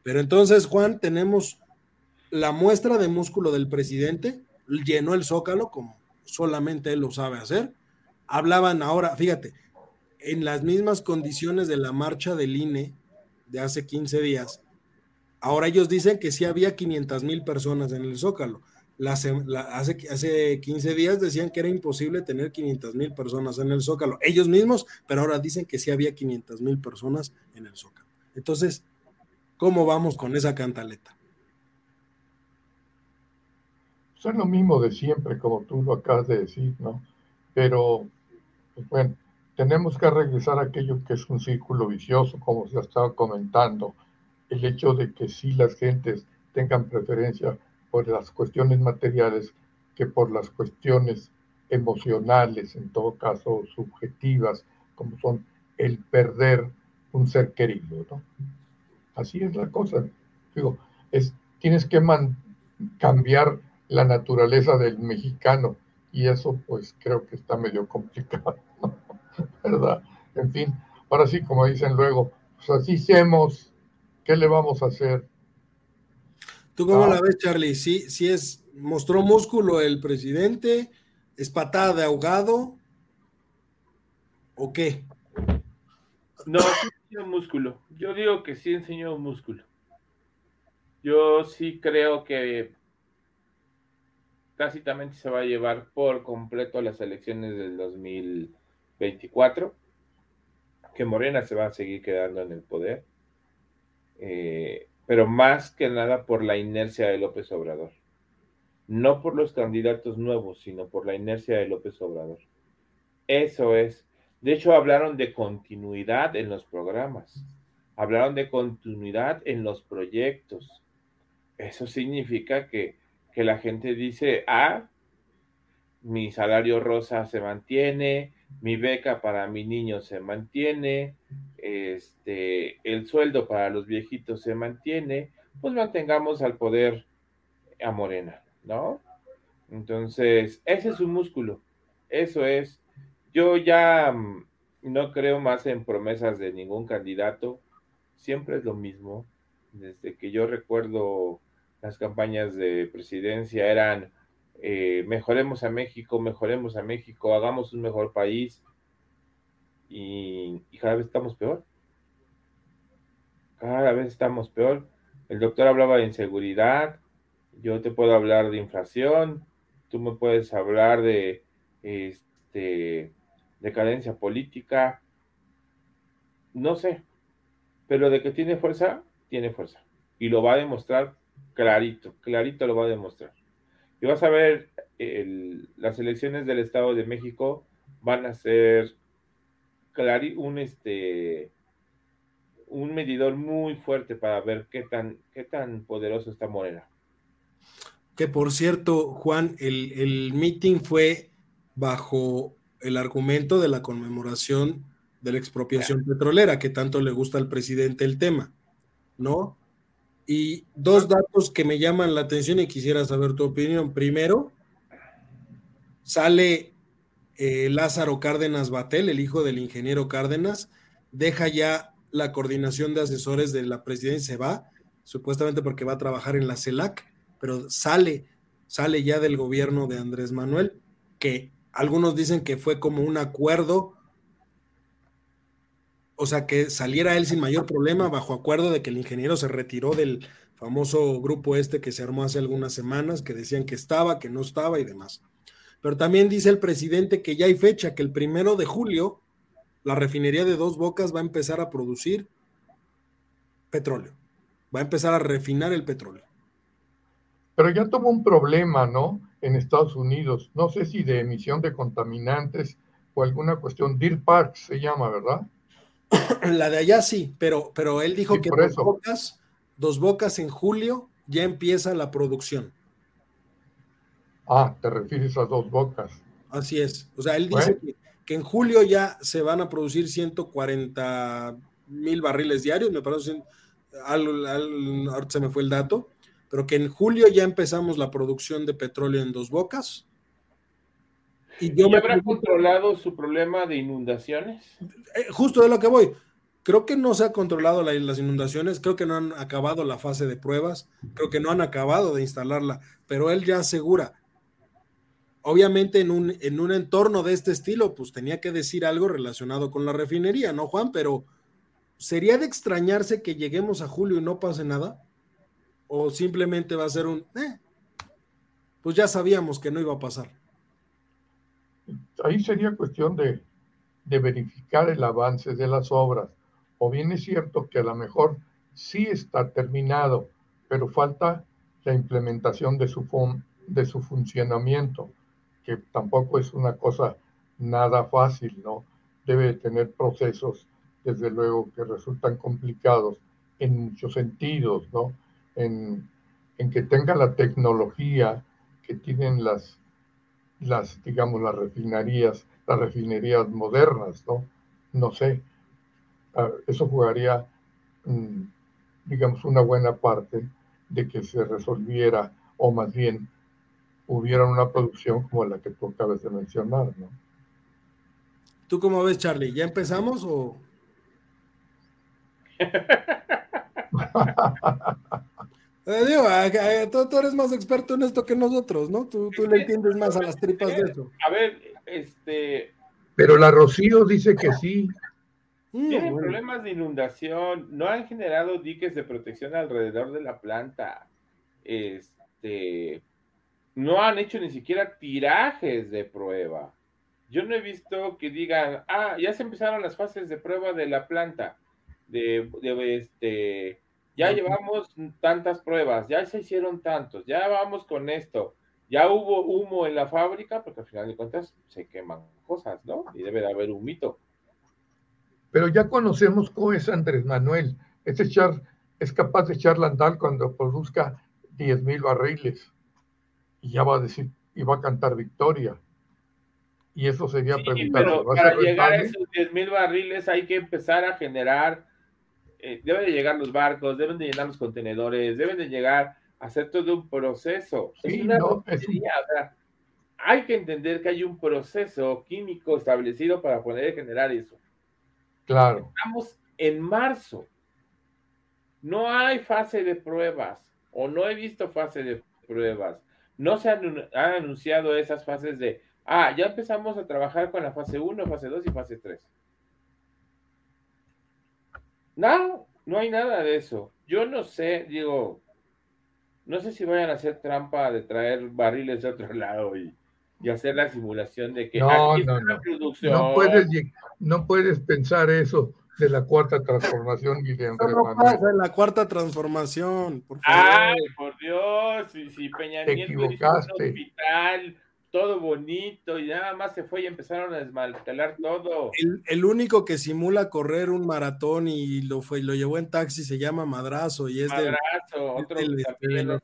Pero entonces, Juan, tenemos la muestra de músculo del presidente, llenó el zócalo como solamente él lo sabe hacer. Hablaban ahora, fíjate, en las mismas condiciones de la marcha del INE de hace 15 días, ahora ellos dicen que sí había 500 mil personas en el zócalo. hace, hace 15 días decían que era imposible tener 500 mil personas en el zócalo, ellos mismos, pero ahora dicen que sí había 500 mil personas en el zócalo. Entonces, ¿cómo vamos con esa cantaleta? Es lo mismo de siempre, como tú lo acabas de decir, ¿no? Pero, pues, bueno, tenemos que regresar a aquello que es un círculo vicioso, como se ha estado comentando, el hecho de que sí las gentes tengan preferencia por las cuestiones materiales que por las cuestiones emocionales, en todo caso subjetivas, como son el perder un ser querido, ¿no? Así es la cosa. Digo, es, tienes que cambiar la naturaleza del mexicano y eso pues creo que está medio [LAUGHS] complicado, ¿verdad? En fin, ahora sí, como dicen luego, pues así hacemos, ¿qué le vamos a hacer? ¿Tú cómo la ah. ves, Charlie? ¿Sí, sí es, mostró músculo el presidente? ¿Es patada de ahogado? ¿O qué? No, sí enseñó músculo. Yo digo que sí enseñó músculo. Yo sí creo que tácitamente se va a llevar por completo las elecciones del 2024, que Morena se va a seguir quedando en el poder, eh, pero más que nada por la inercia de López Obrador. No por los candidatos nuevos, sino por la inercia de López Obrador. Eso es. De hecho, hablaron de continuidad en los programas, hablaron de continuidad en los proyectos. Eso significa que que la gente dice, ah, mi salario rosa se mantiene, mi beca para mi niño se mantiene, este, el sueldo para los viejitos se mantiene, pues mantengamos al poder a Morena, ¿no? Entonces, ese es un músculo, eso es. Yo ya mm, no creo más en promesas de ningún candidato, siempre es lo mismo, desde que yo recuerdo las campañas de presidencia eran eh, mejoremos a México, mejoremos a México, hagamos un mejor país y, cada vez estamos peor. Cada vez estamos peor. El doctor hablaba de inseguridad, yo te puedo hablar de inflación, tú me puedes hablar de este, decadencia política, no sé, pero de que tiene fuerza, tiene fuerza. Y lo va a demostrar clarito, clarito lo va a demostrar. Y vas a ver, las elecciones del Estado de México van a ser un, este, un medidor muy fuerte para ver qué tan, qué tan poderoso está Morena. Que por cierto, Juan, el, el meeting fue bajo el argumento de la conmemoración de la expropiación petrolera, que tanto le gusta al presidente el tema, ¿no? Y dos datos que me llaman la atención y quisiera saber tu opinión. Primero, sale eh, Lázaro Cárdenas Batel, el hijo del ingeniero Cárdenas, deja ya la coordinación de asesores de la presidencia, se va, supuestamente porque va a trabajar en la CELAC, pero sale, sale ya del gobierno de Andrés Manuel, que algunos dicen que fue como un acuerdo o sea, que saliera él sin mayor problema, bajo acuerdo de que el ingeniero se retiró del famoso grupo este que se armó hace algunas semanas, que decían que estaba, que no estaba y demás. Pero también dice el presidente que ya hay fecha, que el primero de julio la refinería de Dos Bocas va a empezar a producir petróleo, va a empezar a refinar el petróleo. Pero ya tuvo un problema, ¿no? En Estados Unidos, no sé si de emisión de contaminantes o alguna cuestión, Deer Park se llama, ¿verdad? [COUGHS] la de allá sí, pero, pero él dijo que dos bocas, dos bocas en julio ya empieza la producción. Ah, te refieres a dos bocas. Así es. O sea, él dice que, en julio ya se van a producir 140 mil barriles diarios, me parece, ahorita se me fue el dato, pero que en julio ya empezamos la producción de petróleo en Dos Bocas. ¿Y, yo habrá controlado su problema de inundaciones? Eh, justo de lo que voy. Creo que no se ha controlado las inundaciones, creo que no han acabado la fase de pruebas, creo que no han acabado de instalarla, pero él ya asegura, obviamente en un, en un entorno de este estilo, pues tenía que decir algo relacionado con la refinería, ¿no, Juan? Pero ¿sería de extrañarse que lleguemos a julio y no pase nada? ¿O simplemente va a ser un, eh, pues ya sabíamos que no iba a pasar? Ahí sería cuestión de, de verificar el avance de las obras. O bien es cierto que a lo mejor sí está terminado, pero falta la implementación de su, de su funcionamiento que tampoco es una cosa nada fácil, ¿no? Debe tener procesos, desde luego, que resultan complicados en muchos sentidos, ¿no? En, que tenga la tecnología que tienen las, las, digamos, las refinerías, las refinerías modernas, ¿no? No sé, ah, eso jugaría, mm, digamos, una buena parte de que se resolviera, o más bien hubiera una producción como la que tú acabas de mencionar, ¿no? ¿Tú cómo ves, Charlie? ¿Ya empezamos o...? [LAUGHS] eh, digo, tú, eres más experto en esto que nosotros, ¿no? Tú, le entiendes más a las tripas de eso. A ver, este... Pero la Rocío dice que sí. Mm, Tienen problemas de inundación, no han generado diques de protección alrededor de la planta. Este, no han hecho ni siquiera tirajes de prueba. Yo no he visto que digan, ah, ya se empezaron las fases de prueba de la planta, de, este, ya llevamos tantas pruebas, ya se hicieron tantos, ya vamos con esto, ya hubo humo en la fábrica, porque al final de cuentas se queman cosas, ¿no? Y debe de haber un mito. Pero ya conocemos cómo es Andrés Manuel. Es, echar, es capaz de echar landal cuando produzca 10 mil barriles y ya va a decir, y va a cantar victoria. Y eso sería preguntar. Pero para llegar a esos 10 mil barriles hay que empezar a generar, eh, deben de llegar los barcos, deben de llenar los contenedores, deben de llegar a hacer todo un proceso. es una hay que entender que hay un proceso químico establecido para poder generar eso. Claro. Estamos en marzo. No hay fase de pruebas o no he visto fase de pruebas no se han, anunciado esas fases de, ah, ya empezamos a trabajar con la fase 1, fase 2 y fase 3. No, no hay nada de eso. Yo no sé, digo, no sé si vayan a hacer trampa de traer barriles de otro [LAUGHS] lado y, hacer la simulación de que no, no, no. No puedes, no puedes pensar eso de la cuarta transformación, Guillermo. No pasa en la cuarta transformación, por favor. Ay, por Dios, si, si Peña Nieto un hospital, todo bonito, y nada más se fue y empezaron a desmantelar todo. El, único que simula correr un maratón y lo fue lo llevó en taxi se llama Madrazo, y es Madrazo, otro de, los,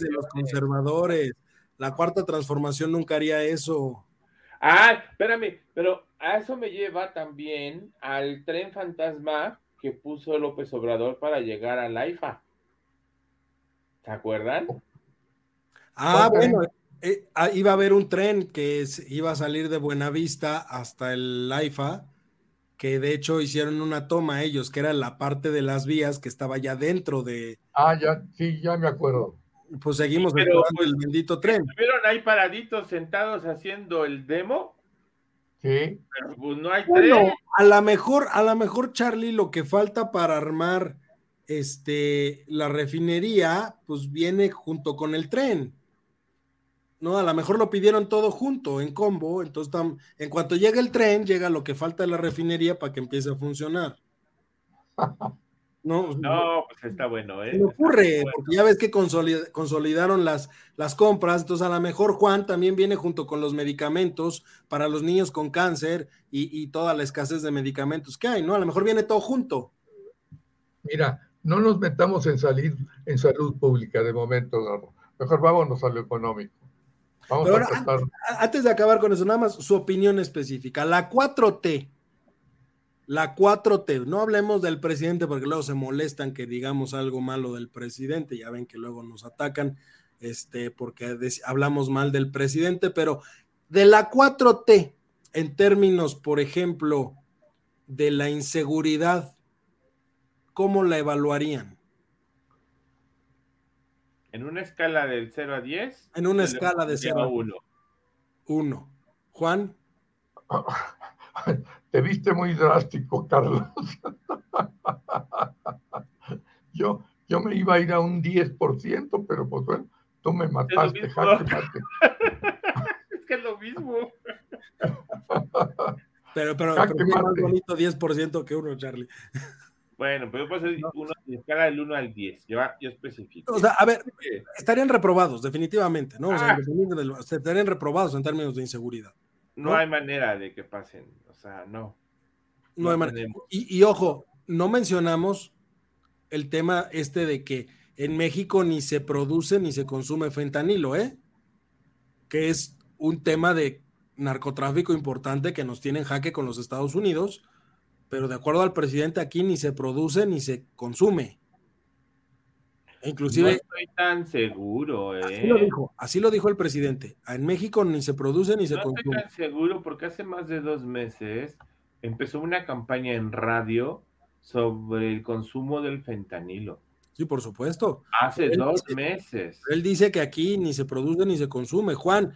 de los conservadores. La cuarta transformación nunca haría eso. Ah, espérame, pero a eso me lleva también al tren fantasma que puso López Obrador para llegar a la IFA. ¿Se acuerdan? Ah, bueno, eh, ah, iba a haber un tren que iba a salir de Buenavista hasta el IFA, que de hecho hicieron una toma ellos, que era la parte de las vías que estaba ya dentro de. Ah, ya, sí, ya me acuerdo. Pues seguimos pues, el bendito tren. ¿Vieron ahí paraditos sentados haciendo el demo? Sí. Pero pues no hay bueno, a lo mejor, a lo mejor, Charlie, lo que falta para armar este la refinería, pues viene junto con el tren. No, a lo mejor lo pidieron todo junto, en combo. Entonces, en cuanto llega el tren, llega lo que falta de la refinería para que empiece a funcionar. No, no, pues está bueno, ¿eh? ocurre, porque ya ves que consolidaron las, las compras, entonces a lo mejor Juan también viene junto con los medicamentos para los niños con cáncer y, toda la escasez de medicamentos que hay, ¿no? A lo mejor viene todo junto. Mira, no nos metamos en salir en salud pública de momento, mejor vámonos a lo económico. Vamos a antes de acabar con eso, nada más su opinión específica. La 4T La 4T, no hablemos del presidente porque luego se molestan que digamos algo malo del presidente, ya ven que luego nos atacan este, porque hablamos mal del presidente, pero de la 4T, en términos, por ejemplo, de la inseguridad, ¿cómo la evaluarían? En una escala del 0 a 10. En una escala de 0 a 1. 1. Juan. [LAUGHS] Te viste muy drástico, Carlos. [LAUGHS] yo, yo me iba a ir a un 10%, pero pues bueno, tú me mataste, jaque mate. [LAUGHS] es que es lo mismo. pero, pero, pero es más bonito 10% que uno, Charlie. Bueno, pero puedo hacer uno de escala del 1 al 10. Yo, yo especifico. O sea, a ver, estarían reprobados, definitivamente, ¿no? O sea, ah. estarían reprobados en términos de inseguridad. ¿no? hay manera de que pasen, o sea, no. No, hay manera. Y, ojo, no mencionamos el tema este de que en México ni se produce ni se consume fentanilo, ¿eh? Que es un tema de narcotráfico importante que nos tiene en jaque con los Estados Unidos, pero de acuerdo al presidente aquí ni se produce ni se consume. Inclusive, no estoy tan seguro, ¿eh? Así lo dijo, así lo dijo el presidente. En México ni se produce ni se consume. No estoy tan seguro porque hace más de dos meses empezó una campaña en radio sobre el consumo del fentanilo. Sí, por supuesto. Hace dos meses. Él dice que aquí ni se produce ni se consume. Juan,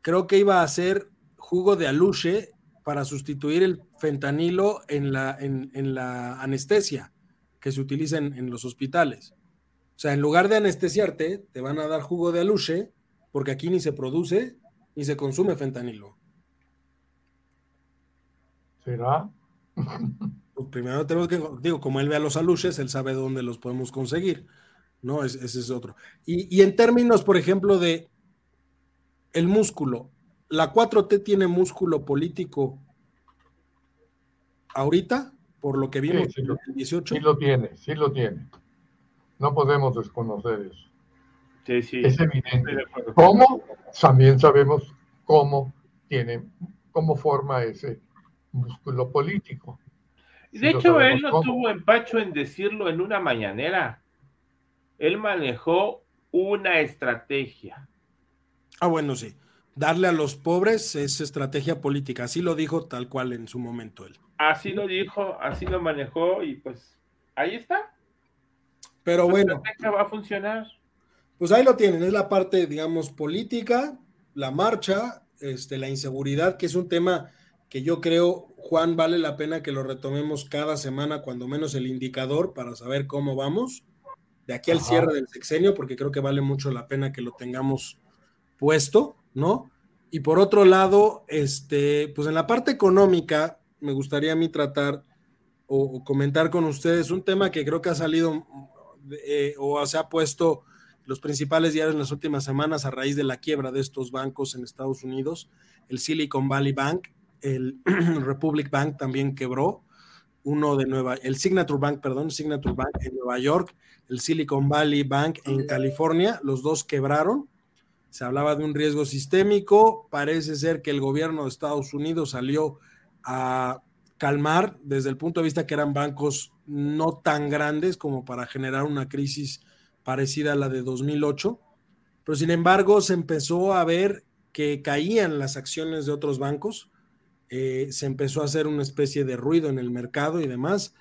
creo que iba a hacer jugo de aluche para sustituir el fentanilo en la, en, la anestesia que se utiliza en los hospitales. O sea, en lugar de anestesiarte, te van a dar jugo de aluche, porque aquí ni se produce ni se consume fentanilo. ¿Será? [LAUGHS] Pues primero tenemos que, digo, como él ve a los aluches, él sabe dónde los podemos conseguir, ¿no? ese es otro. Y, y, en términos, por ejemplo, de el músculo, ¿la 4T tiene músculo político ahorita, por lo que vimos en el 18? Sí lo tiene, sí lo tiene. No podemos desconocer eso. Sí, sí. Es evidente. ¿Cómo? También sabemos cómo tiene, cómo forma ese músculo político. De hecho, él no tuvo empacho en decirlo en una mañanera. Él manejó una estrategia. Ah, bueno, sí. Darle a los pobres es estrategia política. Así lo dijo tal cual en su momento él. Así lo dijo, así lo manejó y pues ahí está. Pero bueno. va a funcionar? Pues ahí lo tienen, es la parte, digamos, política, la marcha, este, la inseguridad, que es un tema que yo creo, Juan, vale la pena que lo retomemos cada semana, cuando menos el indicador, para saber cómo vamos, de aquí al cierre del sexenio, porque creo que vale mucho la pena que lo tengamos puesto, ¿no? Y por otro lado, este, pues en la parte económica, me gustaría a mí tratar o comentar con ustedes un tema que creo que ha salido eh, o se ha puesto los principales diarios en las últimas semanas a raíz de la quiebra de estos bancos en Estados Unidos. El Silicon Valley Bank, el [CLEARS THROAT] Republic Bank también quebró, uno de Nueva, el Signature Bank, perdón, Signature Bank en Nueva York, el Silicon Valley Bank en California, los dos quebraron. Se hablaba de un riesgo sistémico, parece ser que el gobierno de Estados Unidos salió a calmar desde el punto de vista que eran bancos no tan grandes como para generar una crisis parecida a la de 2008, pero sin embargo se empezó a ver que caían las acciones de otros bancos, eh, se empezó a hacer una especie de ruido en el mercado y demás.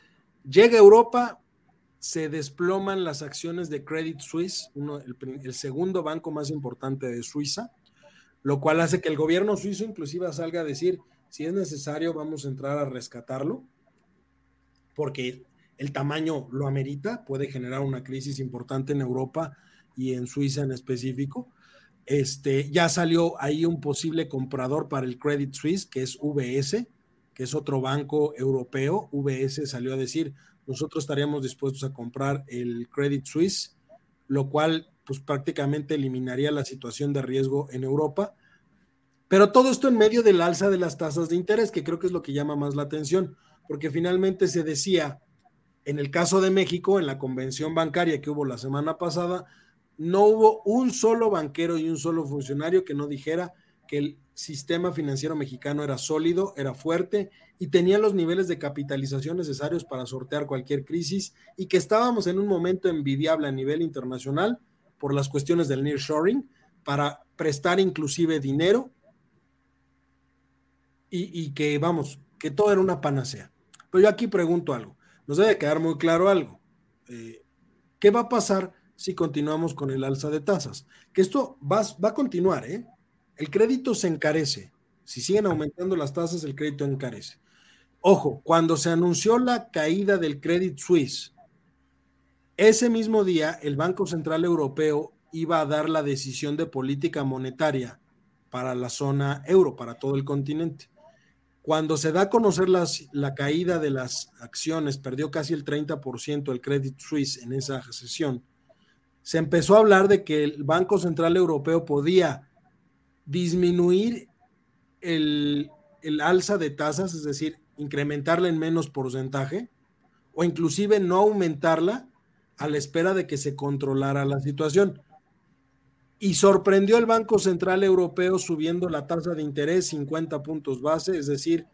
Llega Europa, se desploman las acciones de Credit Suisse, uno, el segundo banco más importante de Suiza, lo cual hace que el gobierno suizo inclusive salga a decir, si es necesario, vamos a entrar a rescatarlo, porque el tamaño lo amerita, puede generar una crisis importante en Europa y en Suiza en específico. Este, ya salió ahí un posible comprador para el Credit Suisse, que es VS, que es otro banco europeo. VS salió a decir, nosotros estaríamos dispuestos a comprar el Credit Suisse, lo cual pues prácticamente eliminaría la situación de riesgo en Europa. Pero todo esto en medio del alza de las tasas de interés, que creo que es lo que llama más la atención, porque finalmente se decía, en el caso de México, en la convención bancaria que hubo la semana pasada, no hubo un solo banquero y un solo funcionario que no dijera que el sistema financiero mexicano era sólido, era fuerte y tenía los niveles de capitalización necesarios para sortear cualquier crisis y que estábamos en un momento envidiable a nivel internacional por las cuestiones del nearshoring para prestar inclusive dinero y, que, vamos, que todo era una panacea. Pero yo aquí pregunto algo, nos debe quedar muy claro algo. Eh, ¿Qué va a pasar si continuamos con el alza de tasas? Que esto va, va a continuar, ¿eh? El crédito se encarece. Si siguen aumentando las tasas, el crédito encarece. Ojo, cuando se anunció la caída del Credit Suisse, ese mismo día el Banco Central Europeo iba a dar la decisión de política monetaria para la zona euro, para todo el continente. Cuando se da a conocer la caída de las acciones, perdió casi el 30% el Credit Suisse en esa sesión, se empezó a hablar de que el Banco Central Europeo podía disminuir el, el alza de tasas, es decir, incrementarla en menos porcentaje, o inclusive no aumentarla a la espera de que se controlara la situación. Y sorprendió el Banco Central Europeo subiendo la tasa de interés 50 puntos base, es decir,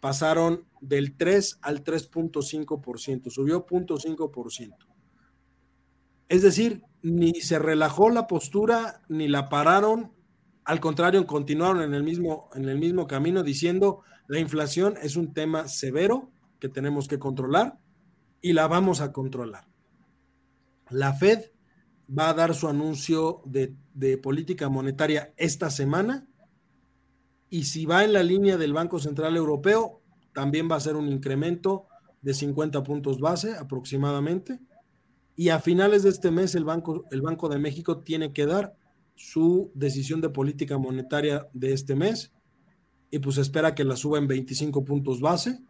pasaron del 3 al 3.5%, subió 0.5%. Es decir, ni se relajó la postura, ni la pararon, al contrario, continuaron en el mismo, en el mismo camino diciendo la inflación es un tema severo que tenemos que controlar y la vamos a controlar. La Fed va a dar su anuncio de, política monetaria esta semana y si va en la línea del Banco Central Europeo, también va a ser un incremento de 50 puntos base aproximadamente. Y a finales de este mes el Banco, el Banco de México tiene que dar su decisión de política monetaria de este mes y pues espera que la suba en 25 puntos base.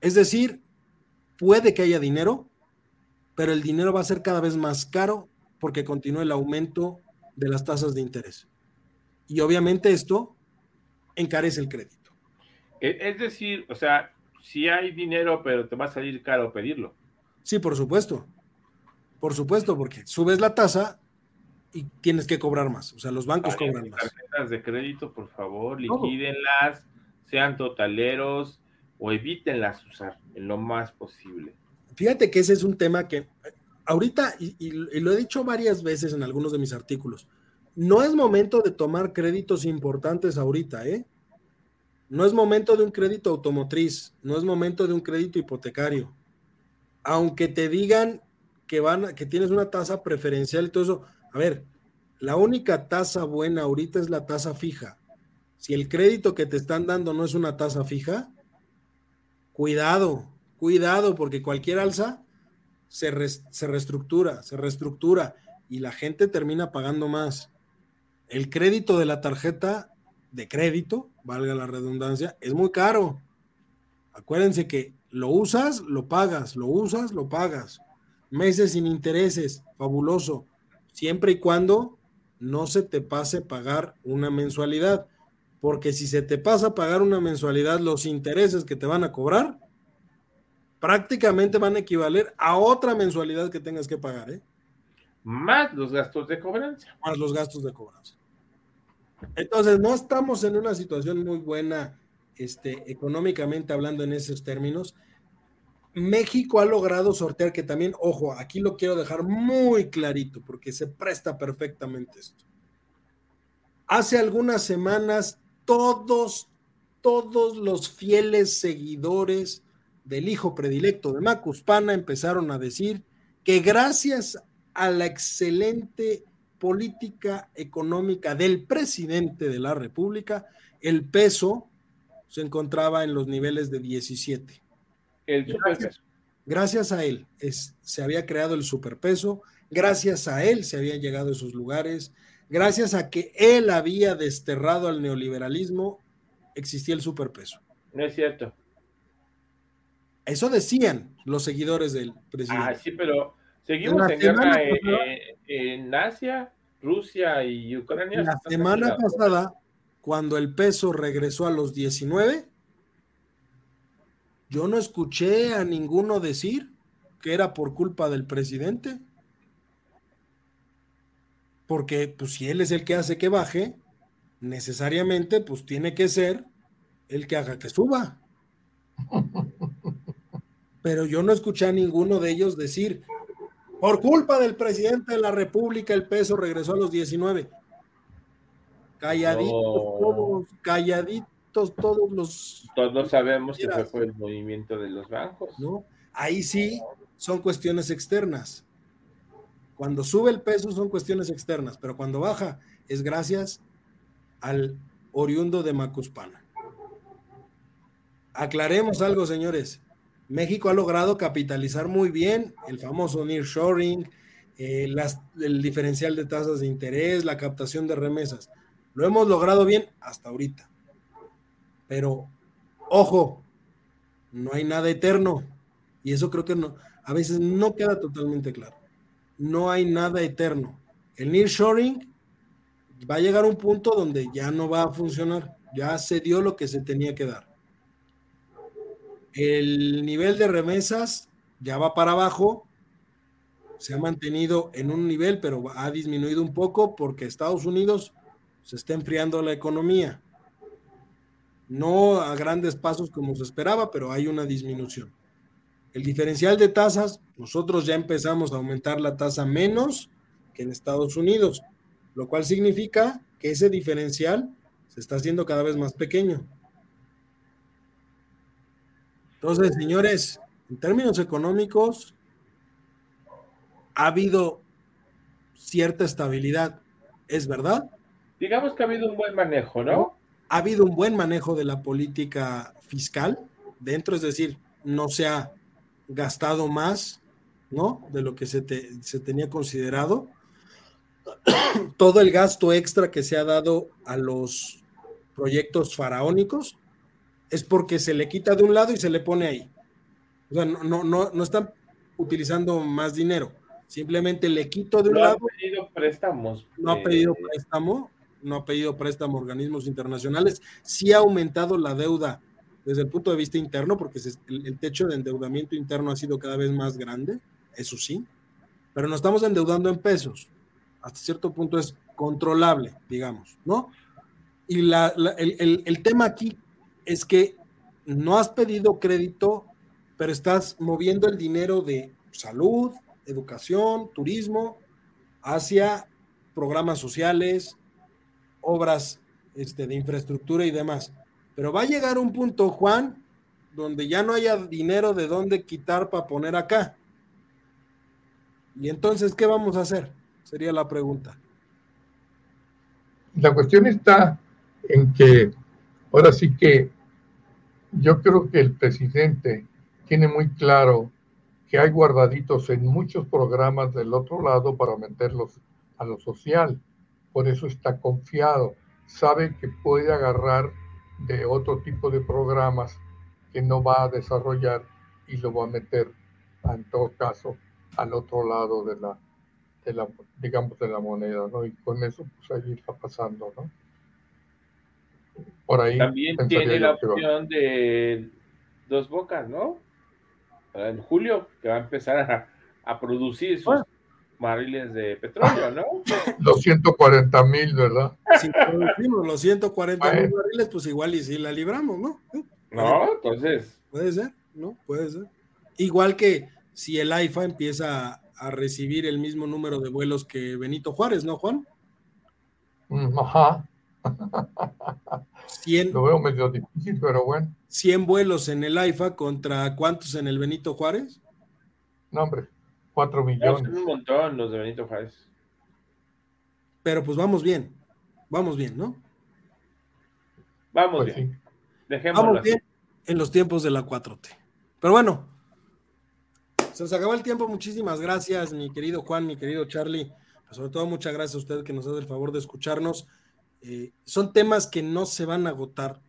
Es decir, puede que haya dinero, pero el dinero va a ser cada vez más caro porque continúa el aumento de las tasas de interés. Y obviamente esto encarece el crédito. E, es decir, o sea, si hay dinero, pero te va a salir caro pedirlo. Sí, por supuesto. Por supuesto, porque subes la tasa y tienes que cobrar más. O sea, los bancos cobran más. Tarjetas de crédito, por favor, liquídenlas, sean totaleros o evítenlas usar en lo más posible. Fíjate que ese es un tema que ahorita, y, lo he dicho varias veces en algunos de mis artículos, no es momento de tomar créditos importantes ahorita, ¿eh? No es momento de un crédito automotriz, no es momento de un crédito hipotecario. Aunque te digan que van, que tienes una tasa preferencial y todo eso, a ver, la única tasa buena ahorita es la tasa fija. Si el crédito que te están dando no es una tasa fija, cuidado, cuidado, porque cualquier alza se, reestructura, se reestructura y la gente termina pagando más. El crédito de la tarjeta de crédito, valga la redundancia, es muy caro. Acuérdense que lo usas, lo pagas, lo usas, lo pagas. Meses sin intereses, fabuloso. Siempre y cuando no se te pase pagar una mensualidad. Porque si se te pasa pagar una mensualidad, los intereses que te van a cobrar prácticamente van a equivaler a otra mensualidad que tengas que pagar, ¿eh? Más los gastos de cobranza. Más los gastos de cobranza. Entonces, no estamos en una situación muy buena, este, económicamente hablando en esos términos. México ha logrado sortear que también, ojo, aquí lo quiero dejar muy clarito porque se presta perfectamente esto. Hace algunas semanas, todos, todos los fieles seguidores del hijo predilecto de Macuspana empezaron a decir que gracias a la excelente política económica del presidente de la República, el peso se encontraba en los niveles de 17. El superpeso. Gracias a él es, se había creado el superpeso, gracias a él se habían llegado a esos lugares, gracias a que él había desterrado al neoliberalismo, existía el superpeso. No es cierto. Eso decían los seguidores del presidente. Ah, sí, pero seguimos en guerra en, Asia, Rusia y Ucrania. La semana pasada, cuando el peso regresó a los 19, yo no escuché a ninguno decir que era por culpa del presidente. Porque, pues, si él es el que hace que baje, necesariamente pues tiene que ser el que haga que suba. Pero yo no escuché a ninguno de ellos decir, por culpa del presidente de la República el peso regresó a los 19. Calladitos todos, calladitos todos los... Todos sabemos que fue el movimiento de los bancos. ¿no? Ahí sí son cuestiones externas. Cuando sube el peso son cuestiones externas, pero cuando baja es gracias al oriundo de Macuspana. Aclaremos algo, señores. México ha logrado capitalizar muy bien el famoso nearshoring, eh, el diferencial de tasas de interés, la captación de remesas. Lo hemos logrado bien hasta ahorita. Pero, ojo, no hay nada eterno. Y eso creo que no, a veces no queda totalmente claro. No hay nada eterno. El nearshoring va a llegar a un punto donde ya no va a funcionar. Ya se dio lo que se tenía que dar. El nivel de remesas ya va para abajo. Se ha mantenido en un nivel, pero ha disminuido un poco porque Estados Unidos se está enfriando la economía. No a grandes pasos como se esperaba, pero hay una disminución. El diferencial de tasas, nosotros ya empezamos a aumentar la tasa menos que en Estados Unidos, lo cual significa que ese diferencial se está haciendo cada vez más pequeño. Entonces, señores, en términos económicos, ha habido cierta estabilidad, ¿es verdad? Digamos que ha habido un buen manejo, ¿no? Ha habido un buen manejo de la política fiscal dentro, es decir, no se ha gastado más, ¿no? De lo que se, se tenía considerado. [CLEARS THROAT] Todo el gasto extra que se ha dado a los proyectos faraónicos es porque se le quita de un lado y se le pone ahí. O sea, no, no, no, no están utilizando más dinero. Simplemente le quito de un lado. No ha pedido préstamos. No ha eh, pedido préstamo, no ha pedido préstamo a organismos internacionales. Sí ha aumentado la deuda desde el punto de vista interno, porque el, techo de endeudamiento interno ha sido cada vez más grande, eso sí, pero nos estamos endeudando en pesos. Hasta cierto punto es controlable, digamos, ¿no? Y la, el, el tema aquí es que no has pedido crédito, pero estás moviendo el dinero de salud, educación, turismo, hacia programas sociales, obras este, de infraestructura y demás. Pero va a llegar un punto, Juan, donde ya no haya dinero de dónde quitar para poner acá. Y entonces, ¿qué vamos a hacer? Sería la pregunta. La cuestión está en que ahora sí que yo creo que el presidente tiene muy claro que hay guardaditos en muchos programas del otro lado para meterlos a lo social. Por eso está confiado. Sabe que puede agarrar de otro tipo de programas que no va a desarrollar y lo va a meter, en todo caso, al otro lado de la, de la digamos, de la moneda, ¿no? Y con eso, pues ahí está pasando, ¿no? Por ahí. También tiene la opción de dos bocas, ¿no? En julio, que va a empezar a, a producir sus, barriles de petróleo, ¿no? [LAUGHS] Los 140 mil, ¿verdad? Si producimos los 140 mil barriles, pues igual y si la libramos, ¿no? No, entonces. Puede ser, ¿no? Puede ser. Igual que si el AIFA empieza a recibir el mismo número de vuelos que Benito Juárez, ¿no, Juan? Mm, ajá. 100, Lo veo medio difícil, pero bueno. 100 vuelos en el AIFA contra cuántos en el Benito Juárez? No, hombre. 4 millones. un montón los de Benito Juárez. Pero pues vamos bien, vamos bien, ¿no? Vamos pues bien. Vamos bien en los tiempos de la 4T. Pero bueno, se nos acabó el tiempo. Muchísimas gracias, mi querido Juan, mi querido Charlie. Pues sobre todo, muchas gracias a usted que nos hace el favor de escucharnos. Eh, son temas que no se van a agotar.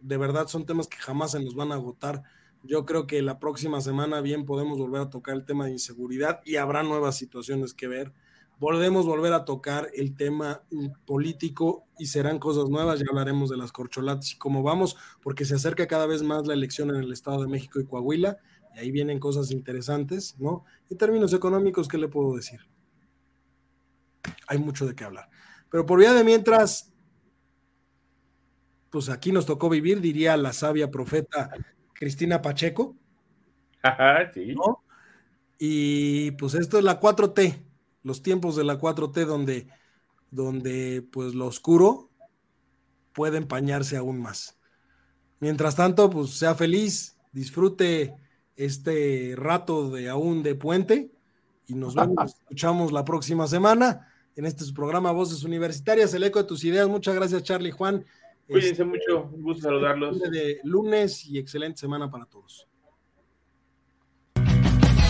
De verdad, son temas que jamás se nos van a agotar. Yo creo que la próxima semana bien podemos volver a tocar el tema de inseguridad y habrá nuevas situaciones que ver. Volvemos volver a tocar el tema político y serán cosas nuevas. Ya hablaremos de las corcholatas y cómo vamos, porque se acerca cada vez más la elección en el Estado de México y Coahuila y ahí vienen cosas interesantes, ¿no? En términos económicos, ¿qué le puedo decir? Hay mucho de qué hablar. Pero por vía de mientras, pues aquí nos tocó vivir, diría la sabia profeta Cristina Pacheco. sí. ¿no? Y pues esto es la 4T, los tiempos de la 4T donde, donde pues lo oscuro puede empañarse aún más. Mientras tanto, pues sea feliz, disfrute este rato de aún de puente y nos [LAUGHS] vemos, escuchamos la próxima semana en este su programa Voces Universitarias, el eco de tus ideas. Muchas gracias, Charlie Juan. Cuídense Este, mucho, un gusto saludarlos. De lunes y excelente semana para todos.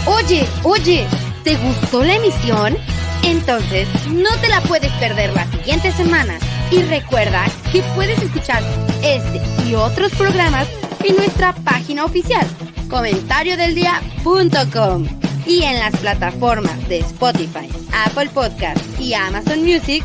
Oye, oye, ¿te gustó la emisión? Entonces no te la puedes perder la siguiente semana. Y recuerda que puedes escuchar este y otros programas en nuestra página oficial, comentariodeldia.com y en las plataformas de Spotify, Apple Podcast y Amazon Music.